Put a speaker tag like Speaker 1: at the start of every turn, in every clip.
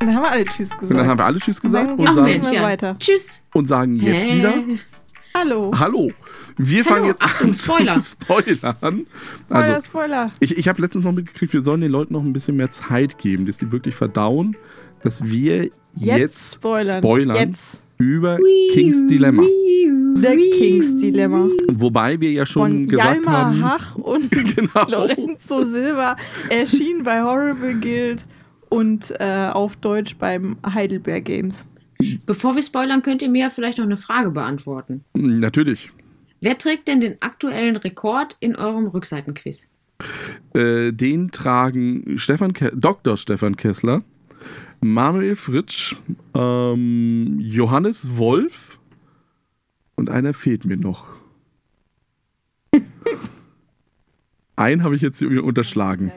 Speaker 1: Dann haben wir alle Tschüss gesagt.
Speaker 2: Und dann haben wir alle Tschüss gesagt und
Speaker 1: Ach,
Speaker 2: sagen,
Speaker 1: Mensch. wir weiter.
Speaker 3: Tschüss.
Speaker 2: und sagen jetzt
Speaker 3: Hä?
Speaker 2: wieder
Speaker 1: Hallo.
Speaker 2: Hallo. Wir fangen jetzt
Speaker 3: Achtung,
Speaker 2: an
Speaker 3: Spoiler.
Speaker 2: zu spoilern.
Speaker 1: Spoiler,
Speaker 2: Also,
Speaker 1: Spoiler.
Speaker 2: ich, ich habe letztens noch mitgekriegt, wir sollen den Leuten noch ein bisschen mehr Zeit geben, dass die wirklich verdauen, dass wir jetzt,
Speaker 1: Jetzt spoilern.
Speaker 2: spoilern
Speaker 1: Jetzt.
Speaker 2: über King's Dilemma.
Speaker 1: The King's Dilemma.
Speaker 2: Wobei wir ja schon
Speaker 1: Von
Speaker 2: gesagt
Speaker 1: Jalmar
Speaker 2: haben.
Speaker 1: Hach und
Speaker 2: Genau.
Speaker 1: Lorenzo Silva erschien bei Horrible Guild und äh, auf Deutsch beim Heidelberg Games.
Speaker 3: Bevor wir spoilern, könnt ihr mir ja vielleicht noch eine Frage beantworten.
Speaker 2: Hm, Natürlich.
Speaker 3: Wer trägt denn den aktuellen Rekord in eurem Rückseitenquiz?
Speaker 2: Äh, den tragen Stefan Ke Dr. Stefan Kessler, Manuel Fritsch, ähm, Johannes Wolf und einer fehlt mir noch. Einen habe ich jetzt hier unterschlagen.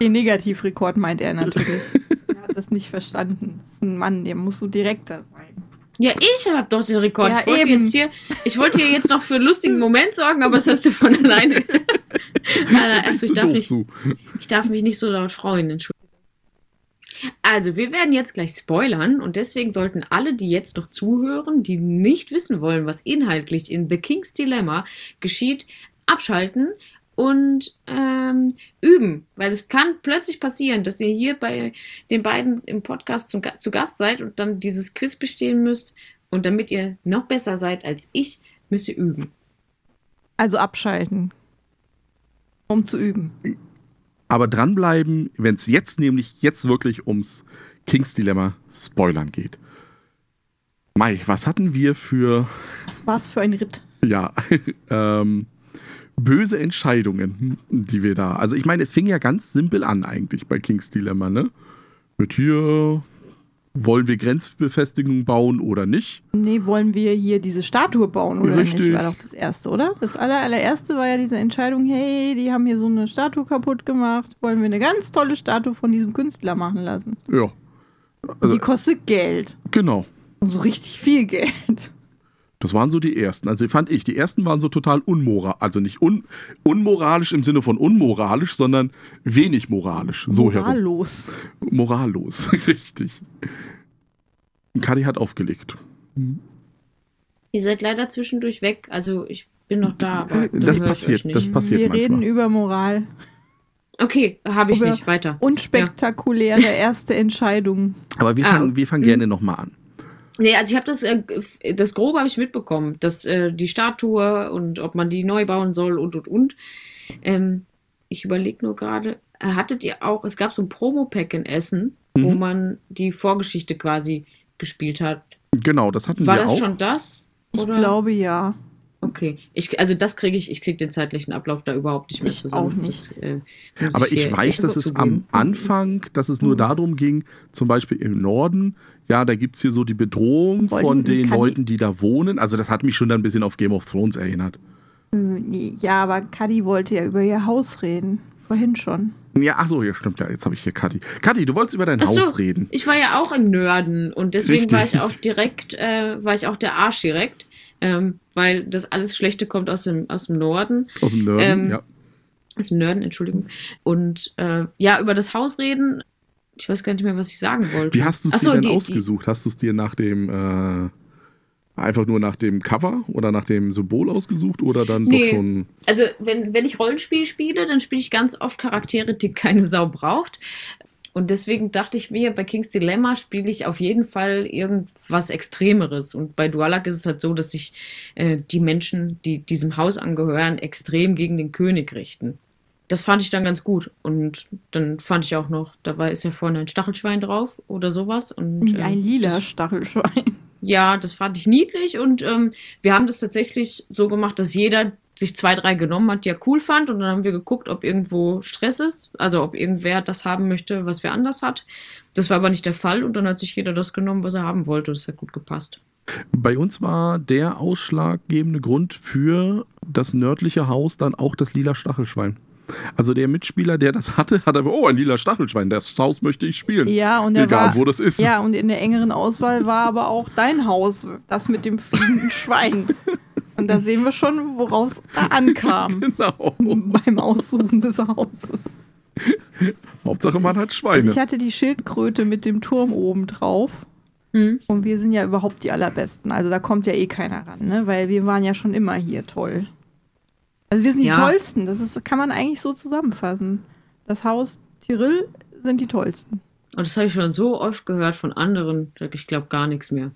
Speaker 1: Den Negativrekord meint er natürlich. er hat das nicht verstanden. Das ist ein Mann, der muss so direkter sein.
Speaker 3: Ja, ich habe doch den Rekord.
Speaker 1: Ja,
Speaker 3: ich, wollte
Speaker 1: eben.
Speaker 3: jetzt hier, ich wollte hier jetzt noch für einen lustigen Moment sorgen, aber das hast du von alleine. Also ich, darf nicht,
Speaker 2: zu.
Speaker 3: ich darf mich nicht so laut freuen, entschuldigung. Also, wir werden jetzt gleich spoilern und deswegen sollten alle, die jetzt noch zuhören, die nicht wissen wollen, was inhaltlich in The King's Dilemma geschieht, abschalten und ähm, üben. Weil es kann plötzlich passieren, dass ihr hier bei den beiden im Podcast zum, zu Gast seid und dann dieses Quiz bestehen müsst. Und damit ihr noch besser seid als ich, müsst ihr üben.
Speaker 1: Also abschalten. Um zu üben.
Speaker 2: Aber dranbleiben, wenn es jetzt nämlich jetzt wirklich ums King's Dilemma Spoilern geht. Mai, was hatten wir für
Speaker 1: Was war's für ein Ritt?
Speaker 2: ja, ähm, böse Entscheidungen, die wir da. Also ich meine, es fing ja ganz simpel an eigentlich bei King's Dilemma, ne? Mit hier wollen wir Grenzbefestigungen bauen oder nicht?
Speaker 1: Nee, wollen wir hier diese Statue bauen oder
Speaker 2: Richtig.
Speaker 1: nicht? War doch das erste, oder? Das aller, allererste war ja diese Entscheidung, hey, die haben hier so eine Statue kaputt gemacht. Wollen wir eine ganz tolle Statue von diesem Künstler machen lassen?
Speaker 2: Ja, Also-
Speaker 1: die kostet Geld.
Speaker 2: genau.
Speaker 1: Und so richtig viel Geld.
Speaker 2: Das waren so die ersten. Also fand ich, die ersten waren so total unmoral, also nicht un, unmoralisch im Sinne von unmoralisch, sondern wenig moralisch. So herum.
Speaker 1: Morallos.
Speaker 2: Morallos, richtig. Kadi hat aufgelegt.
Speaker 3: Ihr seid leider zwischendurch weg. Also ich bin noch da, aber
Speaker 2: Das passiert, das passiert
Speaker 1: wir
Speaker 2: manchmal.
Speaker 1: reden über Moral.
Speaker 3: Okay, habe ich
Speaker 1: Über-
Speaker 3: nicht. Weiter.
Speaker 1: Unspektakuläre erste Entscheidungen.
Speaker 2: Aber wir
Speaker 3: Ah,
Speaker 2: fangen, wir fangen gerne nochmal an.
Speaker 3: Nee, also ich habe das, äh, das Grobe habe ich mitbekommen, dass äh, die Statue und ob man die neu bauen soll und und und. Ähm, ich überlege nur gerade, äh, hattet ihr auch, es gab so ein Promo-Pack in Essen, wo
Speaker 2: Mhm.
Speaker 3: man die Vorgeschichte quasi gespielt hat.
Speaker 2: Genau, das hatten
Speaker 3: War
Speaker 2: wir
Speaker 3: das
Speaker 2: auch.
Speaker 3: schon das?
Speaker 1: Ich
Speaker 3: Oder?
Speaker 1: glaube ja.
Speaker 3: Okay. Ich, also das kriege ich, ich kriege den zeitlichen Ablauf da überhaupt nicht mehr
Speaker 1: Ich
Speaker 3: zusammen.
Speaker 1: auch nicht.
Speaker 3: Das, äh,
Speaker 2: Aber ich
Speaker 3: hier
Speaker 2: weiß, dass es am
Speaker 3: zugeben.
Speaker 2: Anfang, dass es nur
Speaker 1: Mhm.
Speaker 2: darum ging, zum Beispiel im Norden, ja, da gibt es hier so die Bedrohung
Speaker 1: Wollten-
Speaker 2: von den Leuten, die da wohnen. Also das hat mich schon dann ein bisschen auf Game of Thrones erinnert.
Speaker 1: Hm, Ja, aber Kadi wollte ja über ihr Haus reden. Vorhin schon.
Speaker 2: Ja, ach so, ja, stimmt, ja, jetzt habe ich hier Kati. Kati, du wolltest über dein
Speaker 3: Ach so.
Speaker 2: Haus reden.
Speaker 3: Ich war ja auch im Nörden und deswegen
Speaker 2: Richtig.
Speaker 3: war ich auch direkt, äh, war ich auch der Arsch direkt, ähm, weil das alles Schlechte kommt aus dem, aus dem Norden,
Speaker 2: Aus dem Norden,
Speaker 3: Ähm,
Speaker 2: ja.
Speaker 3: aus dem Nörden, Entschuldigung. Und äh, ja, über das Haus reden, ich weiß gar nicht mehr, was ich sagen wollte.
Speaker 2: Wie hast du es dir
Speaker 3: so,
Speaker 2: denn
Speaker 3: die- die-
Speaker 2: ausgesucht? Hast du es dir nach dem, äh, einfach nur nach dem Cover oder nach dem Symbol ausgesucht oder dann
Speaker 3: Nee.
Speaker 2: doch schon.
Speaker 3: Also, wenn, wenn ich Rollenspiel spiele, dann spiele ich ganz oft Charaktere, die keine Sau braucht. Und deswegen dachte ich mir, bei King's Dilemma spiele ich auf jeden Fall irgendwas Extremeres. Und bei Dualak ist es halt so, dass sich äh, die Menschen, die diesem Haus angehören, extrem gegen den König richten. Das fand ich dann ganz gut. Und dann fand ich auch noch, da war, ist ja vorne ein Stachelschwein drauf oder sowas. Und,
Speaker 1: Ein
Speaker 3: ähm,
Speaker 1: lila
Speaker 3: das-
Speaker 1: Stachelschwein.
Speaker 3: ja, das fand ich niedlich und ähm, wir haben das tatsächlich so gemacht, dass jeder sich zwei, drei genommen hat, die er cool fand und dann haben wir geguckt, ob irgendwo Stress ist, also ob irgendwer das haben möchte, was wer anders hat. Das war aber nicht der Fall und dann hat sich jeder das genommen, was er haben wollte. Das hat gut gepasst.
Speaker 2: Bei uns war der ausschlaggebende Grund für das nördliche Haus dann auch das lila Stachelschwein. Also der Mitspieler, der das hatte, hat einfach, oh, ein lila Stachelschwein, das Haus möchte ich spielen.
Speaker 1: Ja, und er
Speaker 2: Egal,
Speaker 1: war,
Speaker 2: wo das ist.
Speaker 1: Ja, und in der engeren Auswahl war aber auch dein Haus, das mit dem fliegenden Schwein. Und da sehen wir schon, woraus er ankam
Speaker 2: Genau.
Speaker 1: beim Aussuchen des Hauses.
Speaker 2: Hauptsache man hat
Speaker 1: Also
Speaker 2: Schweine.
Speaker 1: ich hatte die Schildkröte mit dem Turm oben drauf.
Speaker 3: Hm.
Speaker 1: Und wir sind ja überhaupt die allerbesten. Also da kommt ja eh keiner ran, ne? Weil wir waren ja schon immer hier toll. Also wir sind die
Speaker 3: Ja.
Speaker 1: tollsten. Das ist, kann man eigentlich so zusammenfassen. Das Haus Tyrell sind die tollsten.
Speaker 3: Und das habe ich schon so oft gehört von anderen. Ich glaube gar nichts mehr.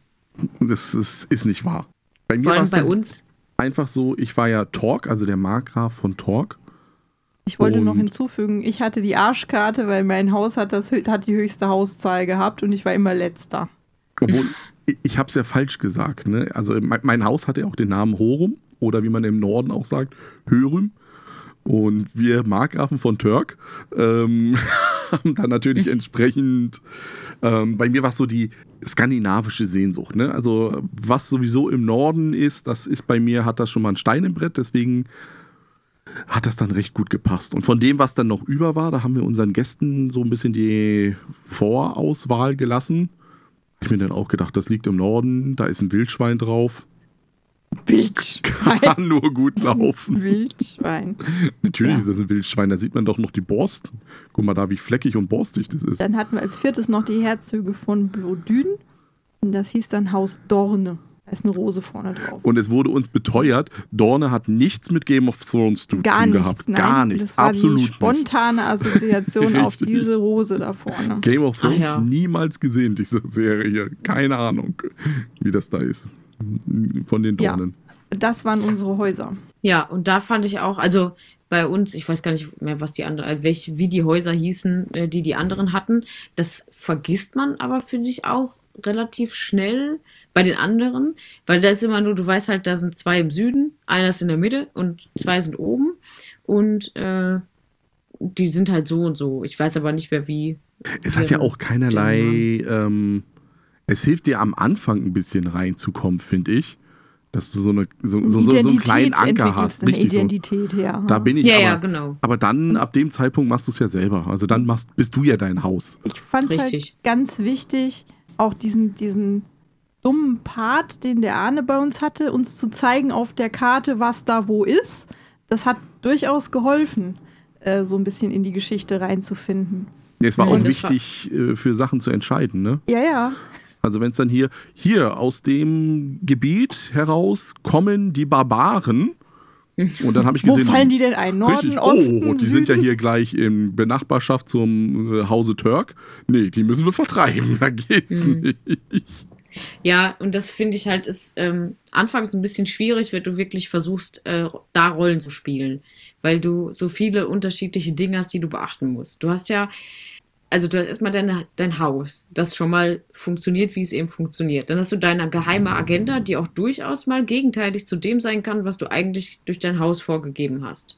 Speaker 2: Das ist, ist nicht wahr. Bei mir
Speaker 3: Vor
Speaker 2: war
Speaker 3: allem
Speaker 2: es
Speaker 3: bei uns.
Speaker 2: einfach so, ich war ja Torque, also der Markgraf von Torque.
Speaker 1: Ich wollte noch
Speaker 2: Und-
Speaker 1: hinzufügen, ich hatte die Arschkarte, weil mein Haus hat, das, hat die höchste Hauszahl gehabt und ich war immer letzter.
Speaker 2: Obwohl, ich- habe es ja falsch gesagt. Ne? Also mein, mein Haus hatte auch den Namen Horum oder wie man im Norden auch sagt, Hörüm. Und wir Markgrafen von Türk ähm, haben dann natürlich entsprechend, ähm, bei mir war es so die skandinavische Sehnsucht. Ne? Also was sowieso im Norden ist, das ist bei mir, hat das schon mal ein Stein im Brett, deswegen hat das dann recht gut gepasst. Und von dem, was dann noch über war, da haben wir unseren Gästen so ein bisschen die Vorauswahl gelassen. Ich mir dann auch gedacht, das liegt im Norden, da ist ein Wildschwein drauf.
Speaker 1: Wildschwein.
Speaker 2: Kann nur gut laufen.
Speaker 1: Wildschwein.
Speaker 2: Natürlich
Speaker 1: Ja.
Speaker 2: ist das ein Wildschwein, da sieht man doch noch die Borsten. Guck mal da, wie fleckig und borstig das ist.
Speaker 1: Dann hatten wir als viertes noch die Herzöge von Blodün. Und das hieß dann Haus Dorne. Da ist eine Rose vorne drauf.
Speaker 2: Und es wurde uns beteuert, Dorne hat nichts mit Game of Thrones zu
Speaker 1: Gar
Speaker 2: tun
Speaker 1: nichts,
Speaker 2: gehabt.
Speaker 1: nein.
Speaker 2: Gar nichts,
Speaker 1: Das war
Speaker 2: absolut
Speaker 1: die spontane Assoziation auf diese Rose da vorne.
Speaker 2: Game of Thrones
Speaker 3: ja.
Speaker 2: niemals gesehen, diese Serie hier. Keine Ahnung, wie das da ist. Von den
Speaker 1: Ja.
Speaker 2: Dornen.
Speaker 1: Das waren unsere Häuser.
Speaker 3: Ja, und da fand ich auch, also bei uns, ich weiß gar nicht mehr, was die anderen, äh, welche, wie die Häuser hießen, äh, die die anderen hatten. Das vergisst man aber, finde ich, auch relativ schnell bei den anderen, weil da ist immer nur, du weißt halt, da sind zwei im Süden, einer ist in der Mitte und zwei sind oben und äh, die sind halt so und so. Ich weiß aber nicht mehr, wie.
Speaker 2: Es hat ja auch keinerlei. Ähm, es hilft dir am Anfang ein bisschen reinzukommen, finde ich. Dass du so, eine, so, so, so, so einen kleinen Anker hast.
Speaker 1: Eine
Speaker 2: Richtig so.
Speaker 1: Identität, ja.
Speaker 2: Da bin ich
Speaker 3: Ja,
Speaker 2: aber.
Speaker 3: ja, genau.
Speaker 2: Aber dann, ab dem Zeitpunkt machst du es ja selber. Also dann machst, bist du ja dein Haus.
Speaker 1: Ich fand es halt ganz wichtig, auch diesen, diesen dummen Part, den der Arne bei uns hatte, uns zu zeigen auf der Karte, was da wo ist. Das hat durchaus geholfen, äh, so ein bisschen in die Geschichte reinzufinden.
Speaker 2: Es war
Speaker 3: Ja,
Speaker 2: auch
Speaker 3: das war-
Speaker 2: wichtig, äh, für Sachen zu entscheiden, ne?
Speaker 1: Ja, ja.
Speaker 2: Also wenn es dann hier, hier aus dem Gebiet heraus kommen die Barbaren. Und dann habe ich
Speaker 1: Wo
Speaker 2: gesehen,
Speaker 1: fallen die denn ein? Norden,
Speaker 2: Richtig.
Speaker 1: Osten,
Speaker 2: oh, die sind ja hier gleich in Benachbarschaft zum äh, Hause Türk. Nee, die müssen wir vertreiben. Da geht's
Speaker 3: Mhm.
Speaker 2: nicht.
Speaker 3: Ja, und das finde ich halt ist ähm, anfangs ein bisschen schwierig, wenn du wirklich versuchst, äh, da Rollen zu spielen, weil du so viele unterschiedliche Dinge hast, die du beachten musst. Du hast ja, also du hast erstmal deine, dein Haus, das schon mal funktioniert, wie es eben funktioniert. Dann hast du deine geheime Agenda, die auch durchaus mal gegenteilig zu dem sein kann, was du eigentlich durch dein Haus vorgegeben hast.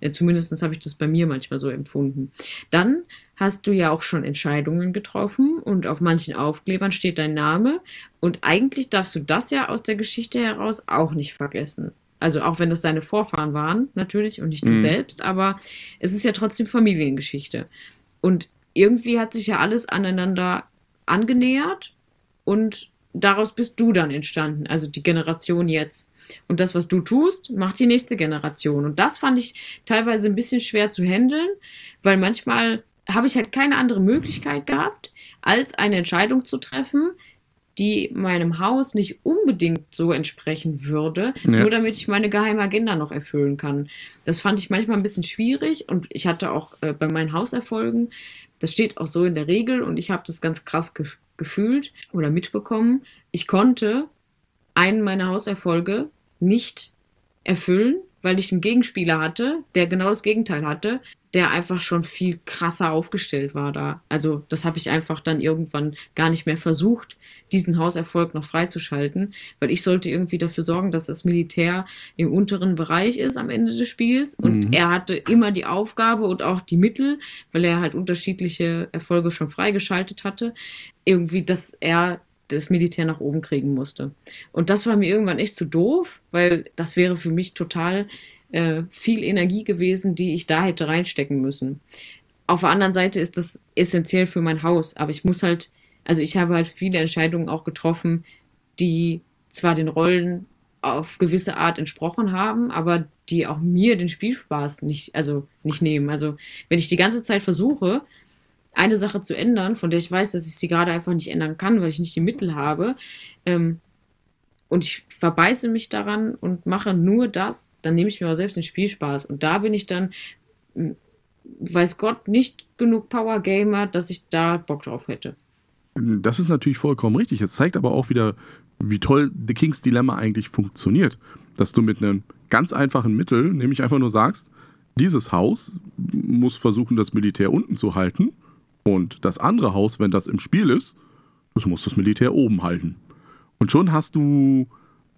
Speaker 3: Ja, zumindest habe ich das bei mir manchmal so empfunden. Dann hast du ja auch schon Entscheidungen getroffen und auf manchen Aufklebern steht dein Name. Und eigentlich darfst du das ja aus der Geschichte heraus auch nicht vergessen. Also auch wenn das deine Vorfahren waren, natürlich, und nicht du
Speaker 2: Mhm.
Speaker 3: selbst, aber es ist ja trotzdem Familiengeschichte. Und irgendwie hat sich ja alles aneinander angenähert und daraus bist du dann entstanden, also die Generation jetzt. Und das, was du tust, macht die nächste Generation. Und das fand ich teilweise ein bisschen schwer zu handeln, weil manchmal habe ich halt keine andere Möglichkeit gehabt, als eine Entscheidung zu treffen, die meinem Haus nicht unbedingt so entsprechen würde,
Speaker 2: Ja.
Speaker 3: nur damit ich meine geheime Agenda noch erfüllen kann. Das fand ich manchmal ein bisschen schwierig und ich hatte auch äh, bei meinen Hauserfolgen, das steht auch so in der Regel und ich habe das ganz krass ge gefühlt oder mitbekommen, ich konnte einen meiner Hauserfolge nicht erfüllen, weil ich einen Gegenspieler hatte, der genau das Gegenteil hatte, der einfach schon viel krasser aufgestellt war da. Also das habe ich einfach dann irgendwann gar nicht mehr versucht, diesen Hauserfolg noch freizuschalten, weil ich sollte irgendwie dafür sorgen, dass das Militär im unteren Bereich ist am Ende des Spiels und
Speaker 2: Mhm.
Speaker 3: er hatte immer die Aufgabe und auch die Mittel, weil er halt unterschiedliche Erfolge schon freigeschaltet hatte, irgendwie, dass er das Militär nach oben kriegen musste. Und das war mir irgendwann echt zu doof, weil das wäre für mich total äh, viel Energie gewesen, die ich da hätte reinstecken müssen. Auf der anderen Seite ist das essentiell für mein Haus, aber ich muss halt, also ich habe halt viele Entscheidungen auch getroffen, die zwar den Rollen auf gewisse Art entsprochen haben, aber die auch mir den Spielspaß nicht, also nicht nehmen. Also wenn ich die ganze Zeit versuche, eine Sache zu ändern, von der ich weiß, dass ich sie gerade einfach nicht ändern kann, weil ich nicht die Mittel habe, ähm, und ich verbeiße mich daran und mache nur das, dann nehme ich mir auch selbst den Spielspaß. Und da bin ich dann, weiß Gott, nicht genug Power Gamer, dass ich da Bock drauf hätte.
Speaker 2: Das ist natürlich vollkommen richtig. Es zeigt aber auch wieder, wie toll The King's Dilemma eigentlich funktioniert. Dass du mit einem ganz einfachen Mittel, nämlich einfach nur sagst, dieses Haus muss versuchen, das Militär unten zu halten und das andere Haus, wenn das im Spiel ist, das muss das Militär oben halten. Und schon hast du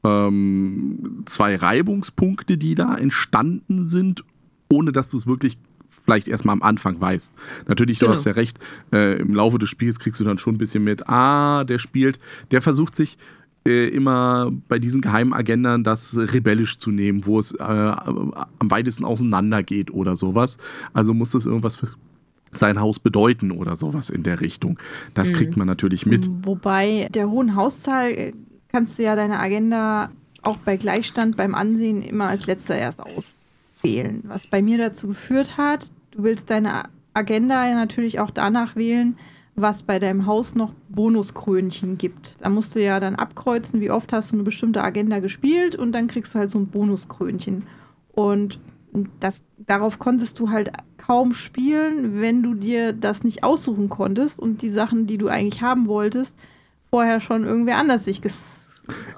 Speaker 2: ähm, zwei Reibungspunkte, die da entstanden sind, ohne dass du es wirklich vielleicht erstmal am Anfang weißt. Natürlich, genau. du hast ja recht, äh, im Laufe des Spiels kriegst du dann schon ein bisschen mit, ah, der spielt, der versucht sich äh, immer bei diesen geheimen Agendern das rebellisch zu nehmen, wo es äh, am weitesten auseinander geht oder sowas. Also muss das irgendwas sein Haus bedeuten oder sowas in der Richtung. Das mhm. kriegt man natürlich mit.
Speaker 1: Wobei der hohen Hauszahl äh, kannst du ja deine Agenda auch bei Gleichstand beim Ansehen immer als letzter erst auswählen. Was bei mir dazu geführt hat, du willst deine Agenda ja natürlich auch danach wählen, was bei deinem Haus noch Bonuskrönchen gibt. Da musst du ja dann abkreuzen, wie oft hast du eine bestimmte Agenda gespielt und dann kriegst du halt so ein Bonuskrönchen. Und das, darauf konntest du halt kaum spielen, wenn du dir das nicht aussuchen konntest und die Sachen, die du eigentlich haben wolltest, vorher schon irgendwer anders sich ges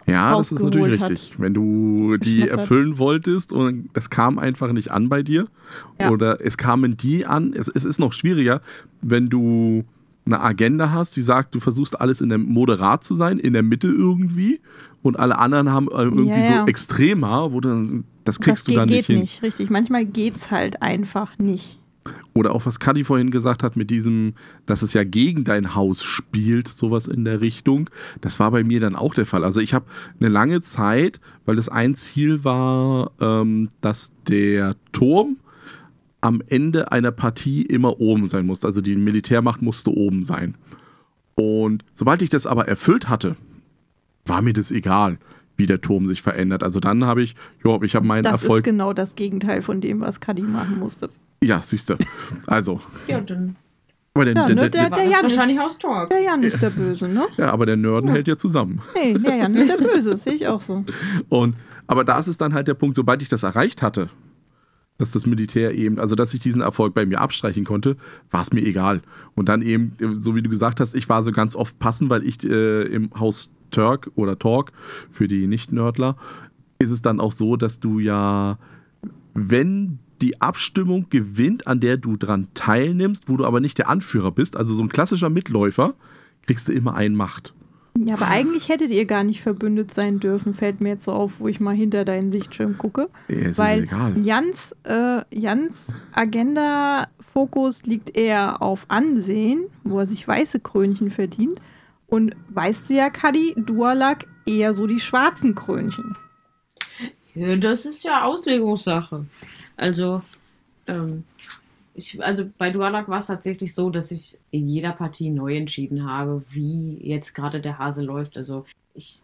Speaker 2: ja, das ist natürlich hat. richtig. Wenn du die erfüllen wolltest und es kam einfach nicht an bei dir ja. oder es kamen die an, es, es, ist noch schwieriger, wenn du eine Agenda hast, die sagt, du versuchst alles in der moderat zu sein, in der Mitte irgendwie und alle anderen haben äh, irgendwie ja, ja. so extremer, wo dann das kriegst das du dann nicht hin. Das geht nicht,
Speaker 1: richtig. Manchmal geht's halt einfach nicht.
Speaker 2: Oder auch was Kadi vorhin gesagt hat mit diesem, dass es ja gegen dein Haus spielt, sowas in der Richtung. Das war bei mir dann auch der Fall. Also ich habe eine lange Zeit, weil das ein Ziel war, ähm, dass der Turm am Ende einer Partie immer oben sein musste. Also die Militärmacht musste oben sein. Und sobald ich das aber erfüllt hatte, war mir das egal wie der Turm sich verändert. Also dann habe ich, ja, ich habe meinen
Speaker 1: das
Speaker 2: Erfolg.
Speaker 1: Das ist genau das Gegenteil von dem, was Kadi machen musste.
Speaker 2: Ja, siehst du. Also.
Speaker 3: ja, dann.
Speaker 2: Aber der,
Speaker 1: ja,
Speaker 2: der,
Speaker 1: ne, der, der, Jan
Speaker 3: wahrscheinlich Haus Talk.
Speaker 1: Der Jan ist der Böse, ne?
Speaker 2: Ja, aber der Nörden ja. hält ja zusammen.
Speaker 1: Nee, der Jan ist der Böse, sehe ich auch so.
Speaker 2: Und, aber da ist es dann halt der Punkt, sobald ich das erreicht hatte, dass das Militär eben, also dass ich diesen Erfolg bei mir abstreichen konnte, war es mir egal. Und dann eben, so wie du gesagt hast, ich war so ganz oft passend, weil ich äh, im Haus Turk oder Talk für die Nicht-Nördler ist es dann auch so, dass du ja, wenn die Abstimmung gewinnt, an der du dran teilnimmst, wo du aber nicht der Anführer bist, also so ein klassischer Mitläufer, kriegst du immer ein Macht.
Speaker 1: Ja, aber eigentlich hättet ihr gar nicht verbündet sein dürfen, fällt mir jetzt so auf, wo ich mal hinter deinen Sichtschirm gucke.
Speaker 2: Ja,
Speaker 1: weil
Speaker 2: egal.
Speaker 1: Jans, äh, Jans Agenda-Fokus liegt eher auf Ansehen, wo er sich weiße Krönchen verdient. Und weißt du ja, Kadi, Dualak eher so die schwarzen Krönchen.
Speaker 3: Ja, das ist ja Auslegungssache. Also, ähm, ich, also bei Dualak war es tatsächlich so, dass ich in jeder Partie neu entschieden habe, wie jetzt gerade der Hase läuft. Also ich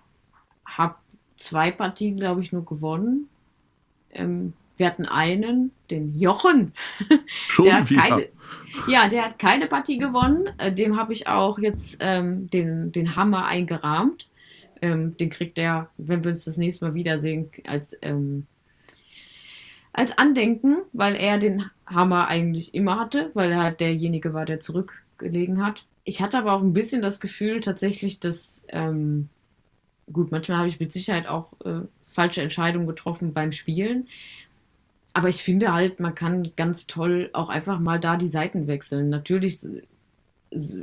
Speaker 3: habe zwei Partien, glaube ich, nur gewonnen. Ähm, wir hatten einen, den Jochen.
Speaker 2: Schon der hat wieder.
Speaker 3: Keine, ja, der hat keine Partie gewonnen. Äh, dem habe ich auch jetzt ähm, den, den Hammer eingerahmt. Ähm, den kriegt er, wenn wir uns das nächste Mal wiedersehen, als ähm, als Andenken, weil er den Hammer eigentlich immer hatte, weil er halt derjenige war, der zurückgelegen hat. Ich hatte aber auch ein bisschen das Gefühl tatsächlich, dass, ähm, gut, manchmal habe ich mit Sicherheit auch äh, falsche Entscheidungen getroffen beim Spielen. Aber ich finde halt, man kann ganz toll auch einfach mal da die Seiten wechseln. Natürlich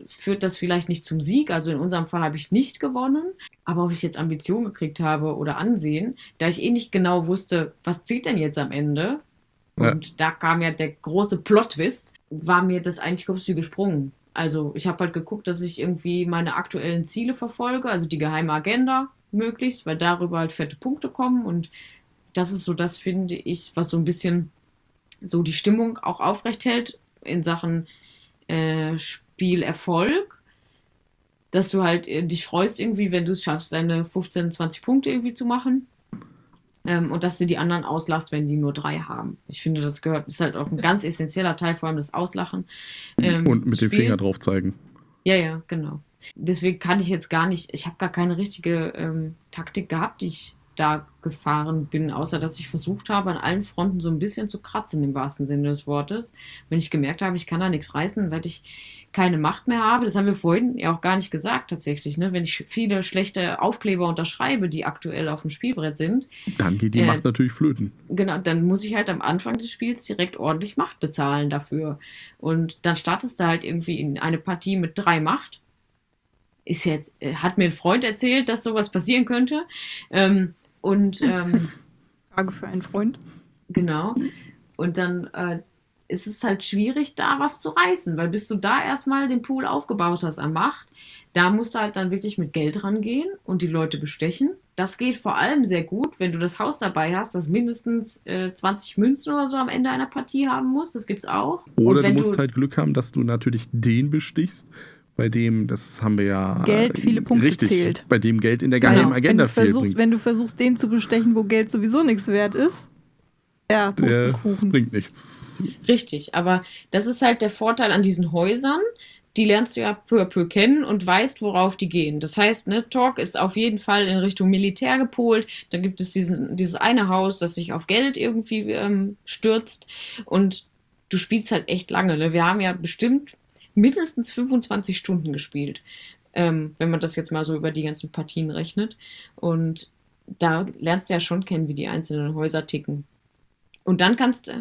Speaker 3: führt das vielleicht nicht zum Sieg. Also in unserem Fall habe ich nicht gewonnen. Aber ob ich jetzt Ambition gekriegt habe oder Ansehen, da ich eh nicht genau wusste, was zieht denn jetzt am Ende, ja. und da kam ja der große Plot-Twist, war mir das eigentlich kopfs wie gesprungen. Also ich habe halt geguckt, dass ich irgendwie meine aktuellen Ziele verfolge, also die geheime Agenda möglichst, weil darüber halt fette Punkte kommen. Und das ist so das, finde ich, was so ein bisschen so die Stimmung auch aufrecht hält in Sachen äh, Spielerfolg, dass du halt äh, dich freust irgendwie, wenn du es schaffst, deine 15, 20 Punkte irgendwie zu machen. Ähm, und dass du die anderen auslasst, wenn die nur drei haben. Ich finde, das gehört, ist halt auch ein ganz essentieller Teil, vor allem das Auslachen.
Speaker 2: ähm, und mit dem Finger drauf zeigen.
Speaker 3: Ja, ja, genau. Deswegen kann ich jetzt gar nicht, ich habe gar keine richtige ähm, Taktik gehabt, die ich da gefahren bin, außer dass ich versucht habe, an allen Fronten so ein bisschen zu kratzen, im wahrsten Sinne des Wortes. Wenn ich gemerkt habe, ich kann da nichts reißen, weil ich keine Macht mehr habe, das haben wir vorhin ja auch gar nicht gesagt tatsächlich, ne? wenn ich viele schlechte Aufkleber unterschreibe, die aktuell auf dem Spielbrett sind.
Speaker 2: Dann geht die äh, Macht natürlich flöten.
Speaker 3: Genau, dann muss ich halt am Anfang des Spiels direkt ordentlich Macht bezahlen dafür. Und dann startest du halt irgendwie in eine Partie mit drei Macht. Ist jetzt, äh, hat mir ein Freund erzählt, dass sowas passieren könnte. Ähm, und ähm,
Speaker 1: Frage für einen Freund.
Speaker 3: Genau. Und dann äh, ist es halt schwierig, da was zu reißen, weil bis du da erstmal den Pool aufgebaut hast an Macht, da musst du halt dann wirklich mit Geld rangehen und die Leute bestechen. Das geht vor allem sehr gut, wenn du das Haus dabei hast, das mindestens äh, 20 Münzen oder so am Ende einer Partie haben muss. Das gibt's auch.
Speaker 2: Oder du musst du halt Glück haben, dass du natürlich den bestichst, bei dem, das haben wir ja.
Speaker 1: Geld viele Punkte
Speaker 2: richtig,
Speaker 1: zählt.
Speaker 2: Bei dem Geld in der geheimen genau. Agenda
Speaker 1: wenn du, versuchst, wenn du versuchst, den zu bestechen, wo Geld sowieso nichts wert ist. Ja, Pustekuchen.
Speaker 2: Das bringt nichts.
Speaker 3: Richtig, aber das ist halt der Vorteil an diesen Häusern. Die lernst du ja peu à peu kennen und weißt, worauf die gehen. Das heißt, ne, Talk ist auf jeden Fall in Richtung Militär gepolt. Da gibt es diesen, dieses eine Haus, das sich auf Geld irgendwie ähm, stürzt. Und du spielst halt echt lange. Ne? Wir haben ja bestimmt mindestens 25 Stunden gespielt, ähm, wenn man das jetzt mal so über die ganzen Partien rechnet. Und da lernst du ja schon kennen, wie die einzelnen Häuser ticken. Und dann kannst,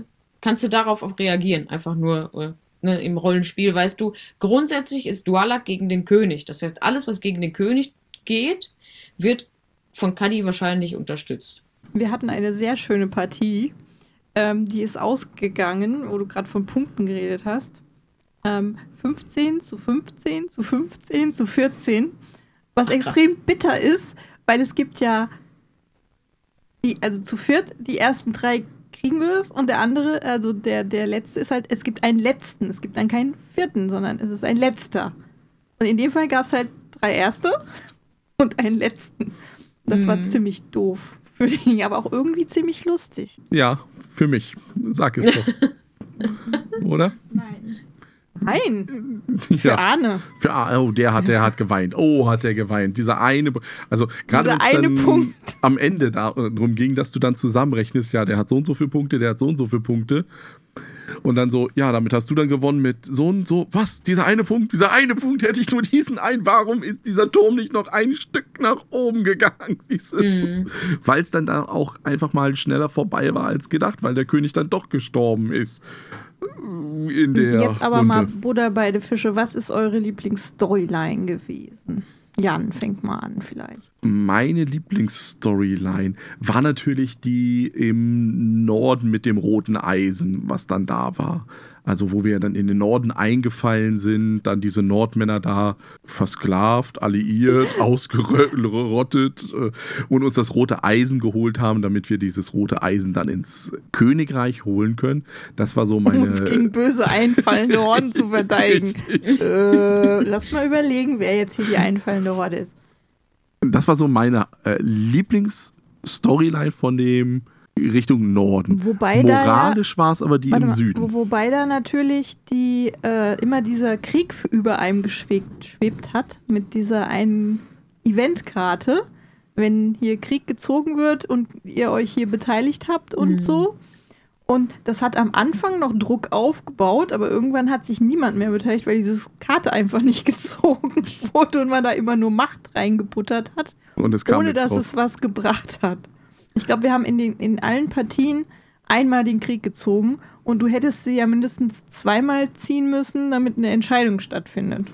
Speaker 3: kannst du darauf auch reagieren. Einfach nur äh, ne, im Rollenspiel, weißt du, grundsätzlich ist Dualak gegen den König. Das heißt, alles, was gegen den König geht, wird von Kadi wahrscheinlich unterstützt.
Speaker 1: Wir hatten eine sehr schöne Partie. Ähm, die ist ausgegangen, wo du gerade von Punkten geredet hast ähm, 15 zu 15 zu 15 zu 14, was Ach, extrem bitter ist, weil es gibt ja die, also zu viert, die ersten drei kriegen wir es und der andere, also der, der letzte ist halt, es gibt einen letzten, es gibt dann keinen vierten, sondern es ist ein letzter. Und in dem Fall gab es halt drei erste und einen letzten. Das mhm. war ziemlich doof für den, aber auch irgendwie ziemlich lustig.
Speaker 2: Ja, für mich. Sag es doch. Oder?
Speaker 1: Nein. Nein. Für ja. Arne.
Speaker 2: Für Arne. Oh, der hat, der hat geweint. Oh, hat der geweint. Dieser eine, also gerade wenn es dann am Ende darum ging, dass du dann zusammenrechnest, ja, der hat so und so viele Punkte, der hat so und so viele Punkte. Und dann so, ja, damit hast du dann gewonnen mit so und so, was? Dieser eine Punkt, dieser eine Punkt, hätte ich nur diesen ein, warum ist dieser Turm nicht noch ein Stück nach oben gegangen? Mhm. Weil es dann da auch einfach mal schneller vorbei war als gedacht, weil der König dann doch gestorben ist
Speaker 1: in der Jetzt aber Runde. mal Buddha bei den Fische. Was ist eure Lieblingsstoryline gewesen? Jan, fängt mal an vielleicht.
Speaker 2: Meine Lieblingsstoryline war natürlich die im Norden mit dem roten Eisen, was dann da war. Also wo wir dann in den Norden eingefallen sind, dann diese Nordmänner da versklavt, alliiert, ausgerottet äh, und uns das rote Eisen geholt haben, damit wir dieses rote Eisen dann ins Königreich holen können. Das war so meine... Um
Speaker 1: uns gegen böse einfallende Horden zu verteidigen. äh, lass mal überlegen, wer jetzt hier die einfallende Horde ist.
Speaker 2: Das war so meine äh, Lieblingsstoryline von dem Richtung Norden.
Speaker 1: Wobei
Speaker 2: Moralisch
Speaker 1: ja,
Speaker 2: war es aber die im Süden.
Speaker 1: Wo, wobei da natürlich die äh, immer dieser Krieg über einem geschwebt hat mit dieser einen Eventkarte, wenn hier Krieg gezogen wird und ihr euch hier beteiligt habt und mhm. so. Und das hat am Anfang noch Druck aufgebaut, aber irgendwann hat sich niemand mehr beteiligt, weil diese Karte einfach nicht gezogen wurde und man da immer nur Macht reingebuttert hat, ohne dass raus. es was gebracht hat. Ich glaube, wir haben in, den, in allen Partien einmal den Krieg gezogen und du hättest sie ja mindestens zweimal ziehen müssen, damit eine Entscheidung stattfindet.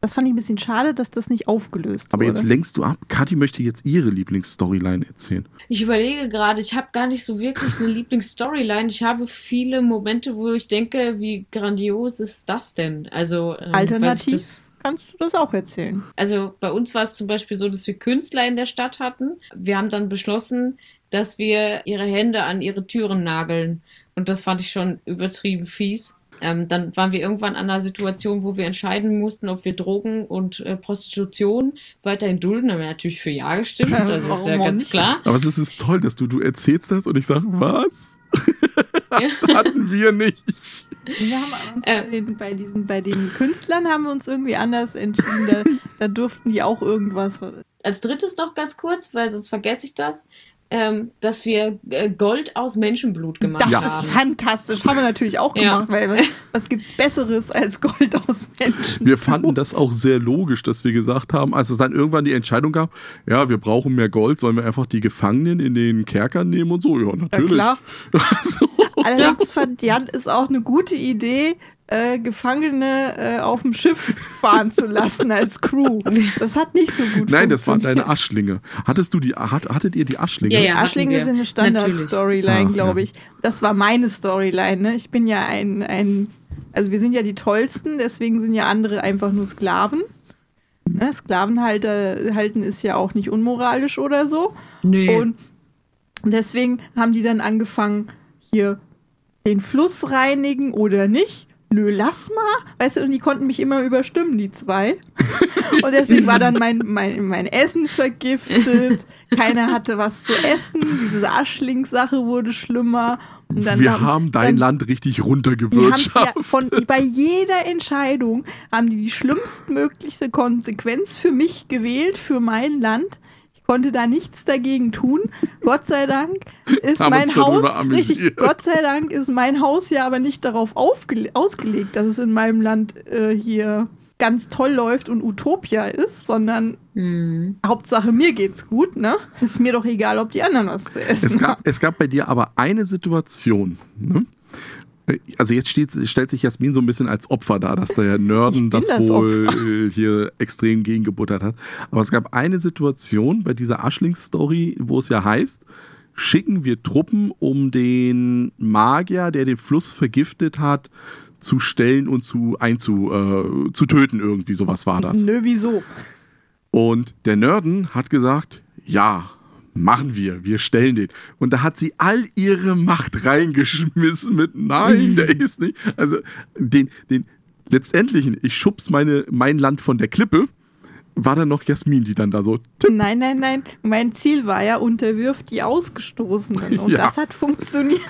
Speaker 1: Das fand ich ein bisschen schade, dass das nicht aufgelöst
Speaker 2: Aber
Speaker 1: wurde.
Speaker 2: jetzt lenkst du ab. Kathi möchte jetzt ihre Lieblingsstoryline erzählen.
Speaker 3: Ich überlege gerade, ich habe gar nicht so wirklich eine Lieblingsstoryline. Ich habe viele Momente, wo ich denke, wie grandios ist das denn? Also
Speaker 1: ähm, Alternativ kannst du das auch erzählen.
Speaker 3: Also bei uns war es zum Beispiel so, dass wir Künstler in der Stadt hatten. Wir haben dann beschlossen, dass wir ihre Hände an ihre Türen nageln. Und das fand ich schon übertrieben fies. Ähm, dann waren wir irgendwann an einer Situation, wo wir entscheiden mussten, ob wir Drogen und äh, Prostitution weiterhin dulden. Da haben wir natürlich für Ja gestimmt. Also ist
Speaker 1: Warum
Speaker 3: ja ganz
Speaker 1: nicht?
Speaker 3: klar.
Speaker 2: Aber es ist toll, dass du, du erzählst das und ich sage, was?
Speaker 3: Ja.
Speaker 2: Hatten wir nicht.
Speaker 1: Wir haben uns
Speaker 3: Äh.
Speaker 1: bei, den, bei, diesen, bei den Künstlern haben wir uns irgendwie anders entschieden. Da, da durften die auch irgendwas.
Speaker 3: Als drittes noch ganz kurz, weil sonst vergesse ich das, ähm, dass wir äh, Gold aus Menschenblut gemacht
Speaker 1: Das
Speaker 2: Ja.
Speaker 1: ist
Speaker 3: haben.
Speaker 1: fantastisch. Haben wir natürlich auch
Speaker 3: Ja.
Speaker 1: gemacht, weil was, gibt's Besseres als Gold aus Menschen?
Speaker 2: Wir fanden das auch sehr logisch, dass wir gesagt haben, als es dann irgendwann die Entscheidung gab, ja, wir brauchen mehr Gold, sollen wir einfach die Gefangenen in den Kerkern nehmen und so? Ja,
Speaker 1: Ja,
Speaker 2: natürlich.
Speaker 1: klar.
Speaker 2: Also,
Speaker 1: Allerdings fand Jan ist auch eine gute Idee, äh, Gefangene äh, auf dem Schiff fahren zu lassen als Crew. Das hat nicht so gut
Speaker 2: nein, das waren deine Aschlinge. Hattest du die, hat, hattet ihr die Aschlinge?
Speaker 3: Ja, ja.
Speaker 1: Aschlinge
Speaker 3: wir.
Speaker 1: sind eine. Standard-Storyline, glaube
Speaker 2: ja.
Speaker 1: ich. Das war meine Storyline. Ne? Ich bin ja ein, ein, also wir sind ja die Tollsten, deswegen sind ja andere einfach nur Sklaven. Ne? Sklavenhalter halten ist ja auch nicht unmoralisch oder so.
Speaker 3: Nee.
Speaker 1: Und deswegen haben die dann angefangen, hier den Fluss reinigen oder nicht. Nö, lass mal. Weißt du, und die konnten mich immer überstimmen, die zwei. Und deswegen war dann mein, mein, mein Essen vergiftet. Keiner hatte was zu essen. Diese Aschlingssache wurde schlimmer. Und dann
Speaker 2: wir haben dein
Speaker 1: dann,
Speaker 2: Land richtig
Speaker 1: haben's ja
Speaker 2: runtergewirtschaftet.
Speaker 1: von bei jeder Entscheidung haben die die schlimmstmögliche Konsequenz für mich gewählt, für mein Land. Ich konnte da nichts dagegen tun. Gott sei Dank ist
Speaker 2: Haben
Speaker 1: mein Haus richtig. Gott sei Dank ist mein Haus ja aber nicht darauf ausgelegt, dass es in meinem Land äh, hier ganz toll läuft und Utopia ist, sondern
Speaker 3: Hm.
Speaker 1: Hauptsache mir geht's gut, ne? Ist mir doch egal, ob die anderen was zu essen
Speaker 2: Es
Speaker 1: haben.
Speaker 2: gab, es gab bei dir aber eine Situation. Ne? Also jetzt steht, stellt sich Jasmin so ein bisschen als Opfer dar, dass der Nörden das,
Speaker 1: das
Speaker 2: wohl
Speaker 1: Opfer.
Speaker 2: äh, hier extrem gegengebuttert hat. Aber es gab eine Situation bei dieser Aschlings-Story, wo es ja heißt, schicken wir Truppen, um den Magier, der den Fluss vergiftet hat, zu stellen und zu einzu, äh, zu töten irgendwie, sowas war das.
Speaker 1: Nö, wieso?
Speaker 2: Und der Nörden hat gesagt, ja, machen wir, wir stellen den. Und da hat sie all ihre Macht reingeschmissen mit, nein, der ist nicht. Also den, den letztendlichen, ich schubs meine, mein Land von der Klippe, war dann noch Jasmin, die dann da so tipp.
Speaker 1: Nein, nein, nein. Mein Ziel war ja, unterwirft die Ausgestoßenen. Und
Speaker 2: Ja.
Speaker 1: das hat funktioniert.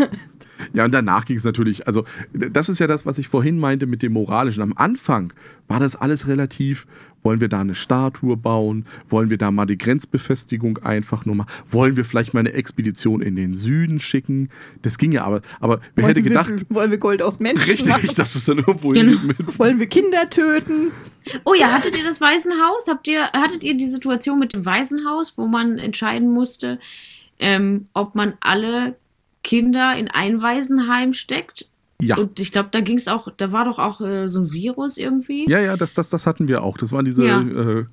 Speaker 2: Ja, und danach ging es natürlich, also das ist ja das, was ich vorhin meinte mit dem Moralischen. Am Anfang war das alles relativ, wollen wir da eine Statue bauen? Wollen wir da mal die Grenzbefestigung einfach nur mal? Wollen wir vielleicht mal eine Expedition in den Süden schicken? Das ging ja aber, aber wer hätte
Speaker 1: Wollen wir-
Speaker 2: gedacht,
Speaker 1: Wollen wir Gold aus Menschen machen?
Speaker 2: richtig, dass es dann irgendwo
Speaker 3: Genau.
Speaker 2: mit
Speaker 1: Wollen wir Kinder töten?
Speaker 3: Oh ja, hattet ihr das Waisenhaus? Habt ihr, hattet ihr die Situation mit dem Waisenhaus, wo man entscheiden musste, ähm, ob man alle Kinder in ein Waisenheim steckt?
Speaker 2: Ja.
Speaker 3: Und ich glaube, da ging es auch, da war doch auch äh, so ein Virus irgendwie.
Speaker 2: Ja, ja, das, das, das hatten wir auch. Das waren diese
Speaker 3: Ja.
Speaker 2: äh,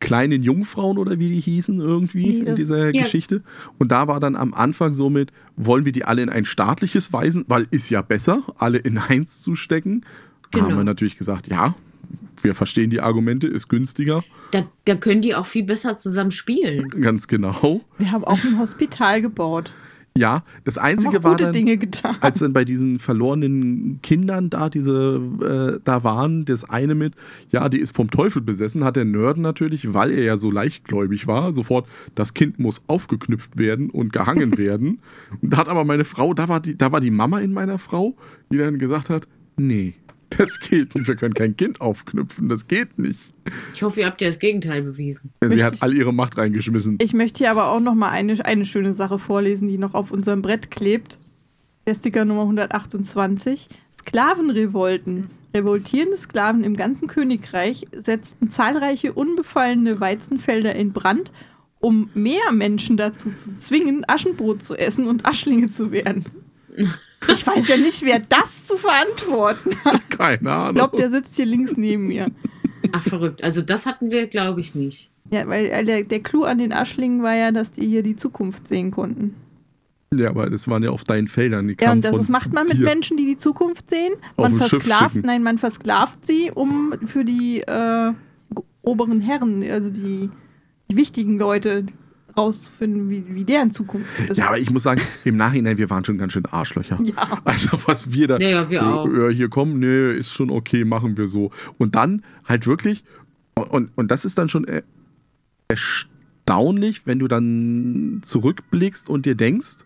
Speaker 2: kleinen Jungfrauen oder wie die hießen irgendwie
Speaker 1: Nee,
Speaker 2: in dieser
Speaker 3: Ja.
Speaker 2: Geschichte. Und da war dann am Anfang somit, wollen wir die alle in ein staatliches Waisen, weil ist ja besser, alle in eins zu stecken. Da
Speaker 3: Genau.
Speaker 2: haben wir natürlich gesagt, ja, wir verstehen die Argumente, ist günstiger.
Speaker 3: Da, da können die auch viel besser zusammen spielen.
Speaker 2: Ganz genau.
Speaker 1: Wir haben auch ein Hospital gebaut.
Speaker 2: Ja, das Einzige war dann,
Speaker 1: Dinge getan.
Speaker 2: als dann bei diesen verlorenen Kindern da diese äh, da waren, das eine mit, ja, die ist vom Teufel besessen, hat der Nerd natürlich, weil er ja so leichtgläubig war, sofort, das Kind muss aufgeknüpft werden und gehangen werden. Und da hat aber meine Frau, da war die, da war die Mama in meiner Frau, die dann gesagt hat, nee, das geht nicht, wir können kein Kind aufknüpfen, das geht nicht.
Speaker 3: Ich hoffe, ihr habt ja das Gegenteil bewiesen.
Speaker 2: Sie
Speaker 1: Möchte
Speaker 2: hat all ihre Macht reingeschmissen.
Speaker 1: Ich möchte hier aber auch noch mal eine, eine schöne Sache vorlesen, die noch auf unserem Brett klebt. Der Sticker Nummer 128. Sklavenrevolten. Revoltierende Sklaven im ganzen Königreich setzten zahlreiche unbefallene Weizenfelder in Brand, um mehr Menschen dazu zu zwingen, Aschenbrot zu essen und Aschlinge zu werden. Ich weiß ja nicht, wer das zu verantworten hat.
Speaker 2: Keine Ahnung.
Speaker 1: Ich glaube, der sitzt hier links neben mir.
Speaker 3: Ach, verrückt. Also das hatten wir, glaube ich, nicht.
Speaker 1: Ja, weil äh, der, der Clou an den Aschlingen war ja, dass die hier die Zukunft sehen konnten.
Speaker 2: ja, aber das waren ja auf deinen Feldern. Die
Speaker 1: Ja, und das ist, macht man mit
Speaker 2: dir.
Speaker 1: Menschen, die die Zukunft sehen.
Speaker 2: Auf
Speaker 1: Man versklavt, nein, man versklavt sie, um für die äh, oberen Herren, also die, die wichtigen Leute, rauszufinden, wie, wie der in Zukunft ist.
Speaker 2: Ja, aber ich muss sagen, im Nachhinein, wir waren schon ganz schön Arschlöcher.
Speaker 1: Ja.
Speaker 2: Also was wir da,
Speaker 3: Ja, ja, wir auch.
Speaker 2: äh, hier kommen, nee, ist schon okay, machen wir so. Und dann halt wirklich, und, und das ist dann schon äh, erstaunlich, wenn du dann zurückblickst und dir denkst,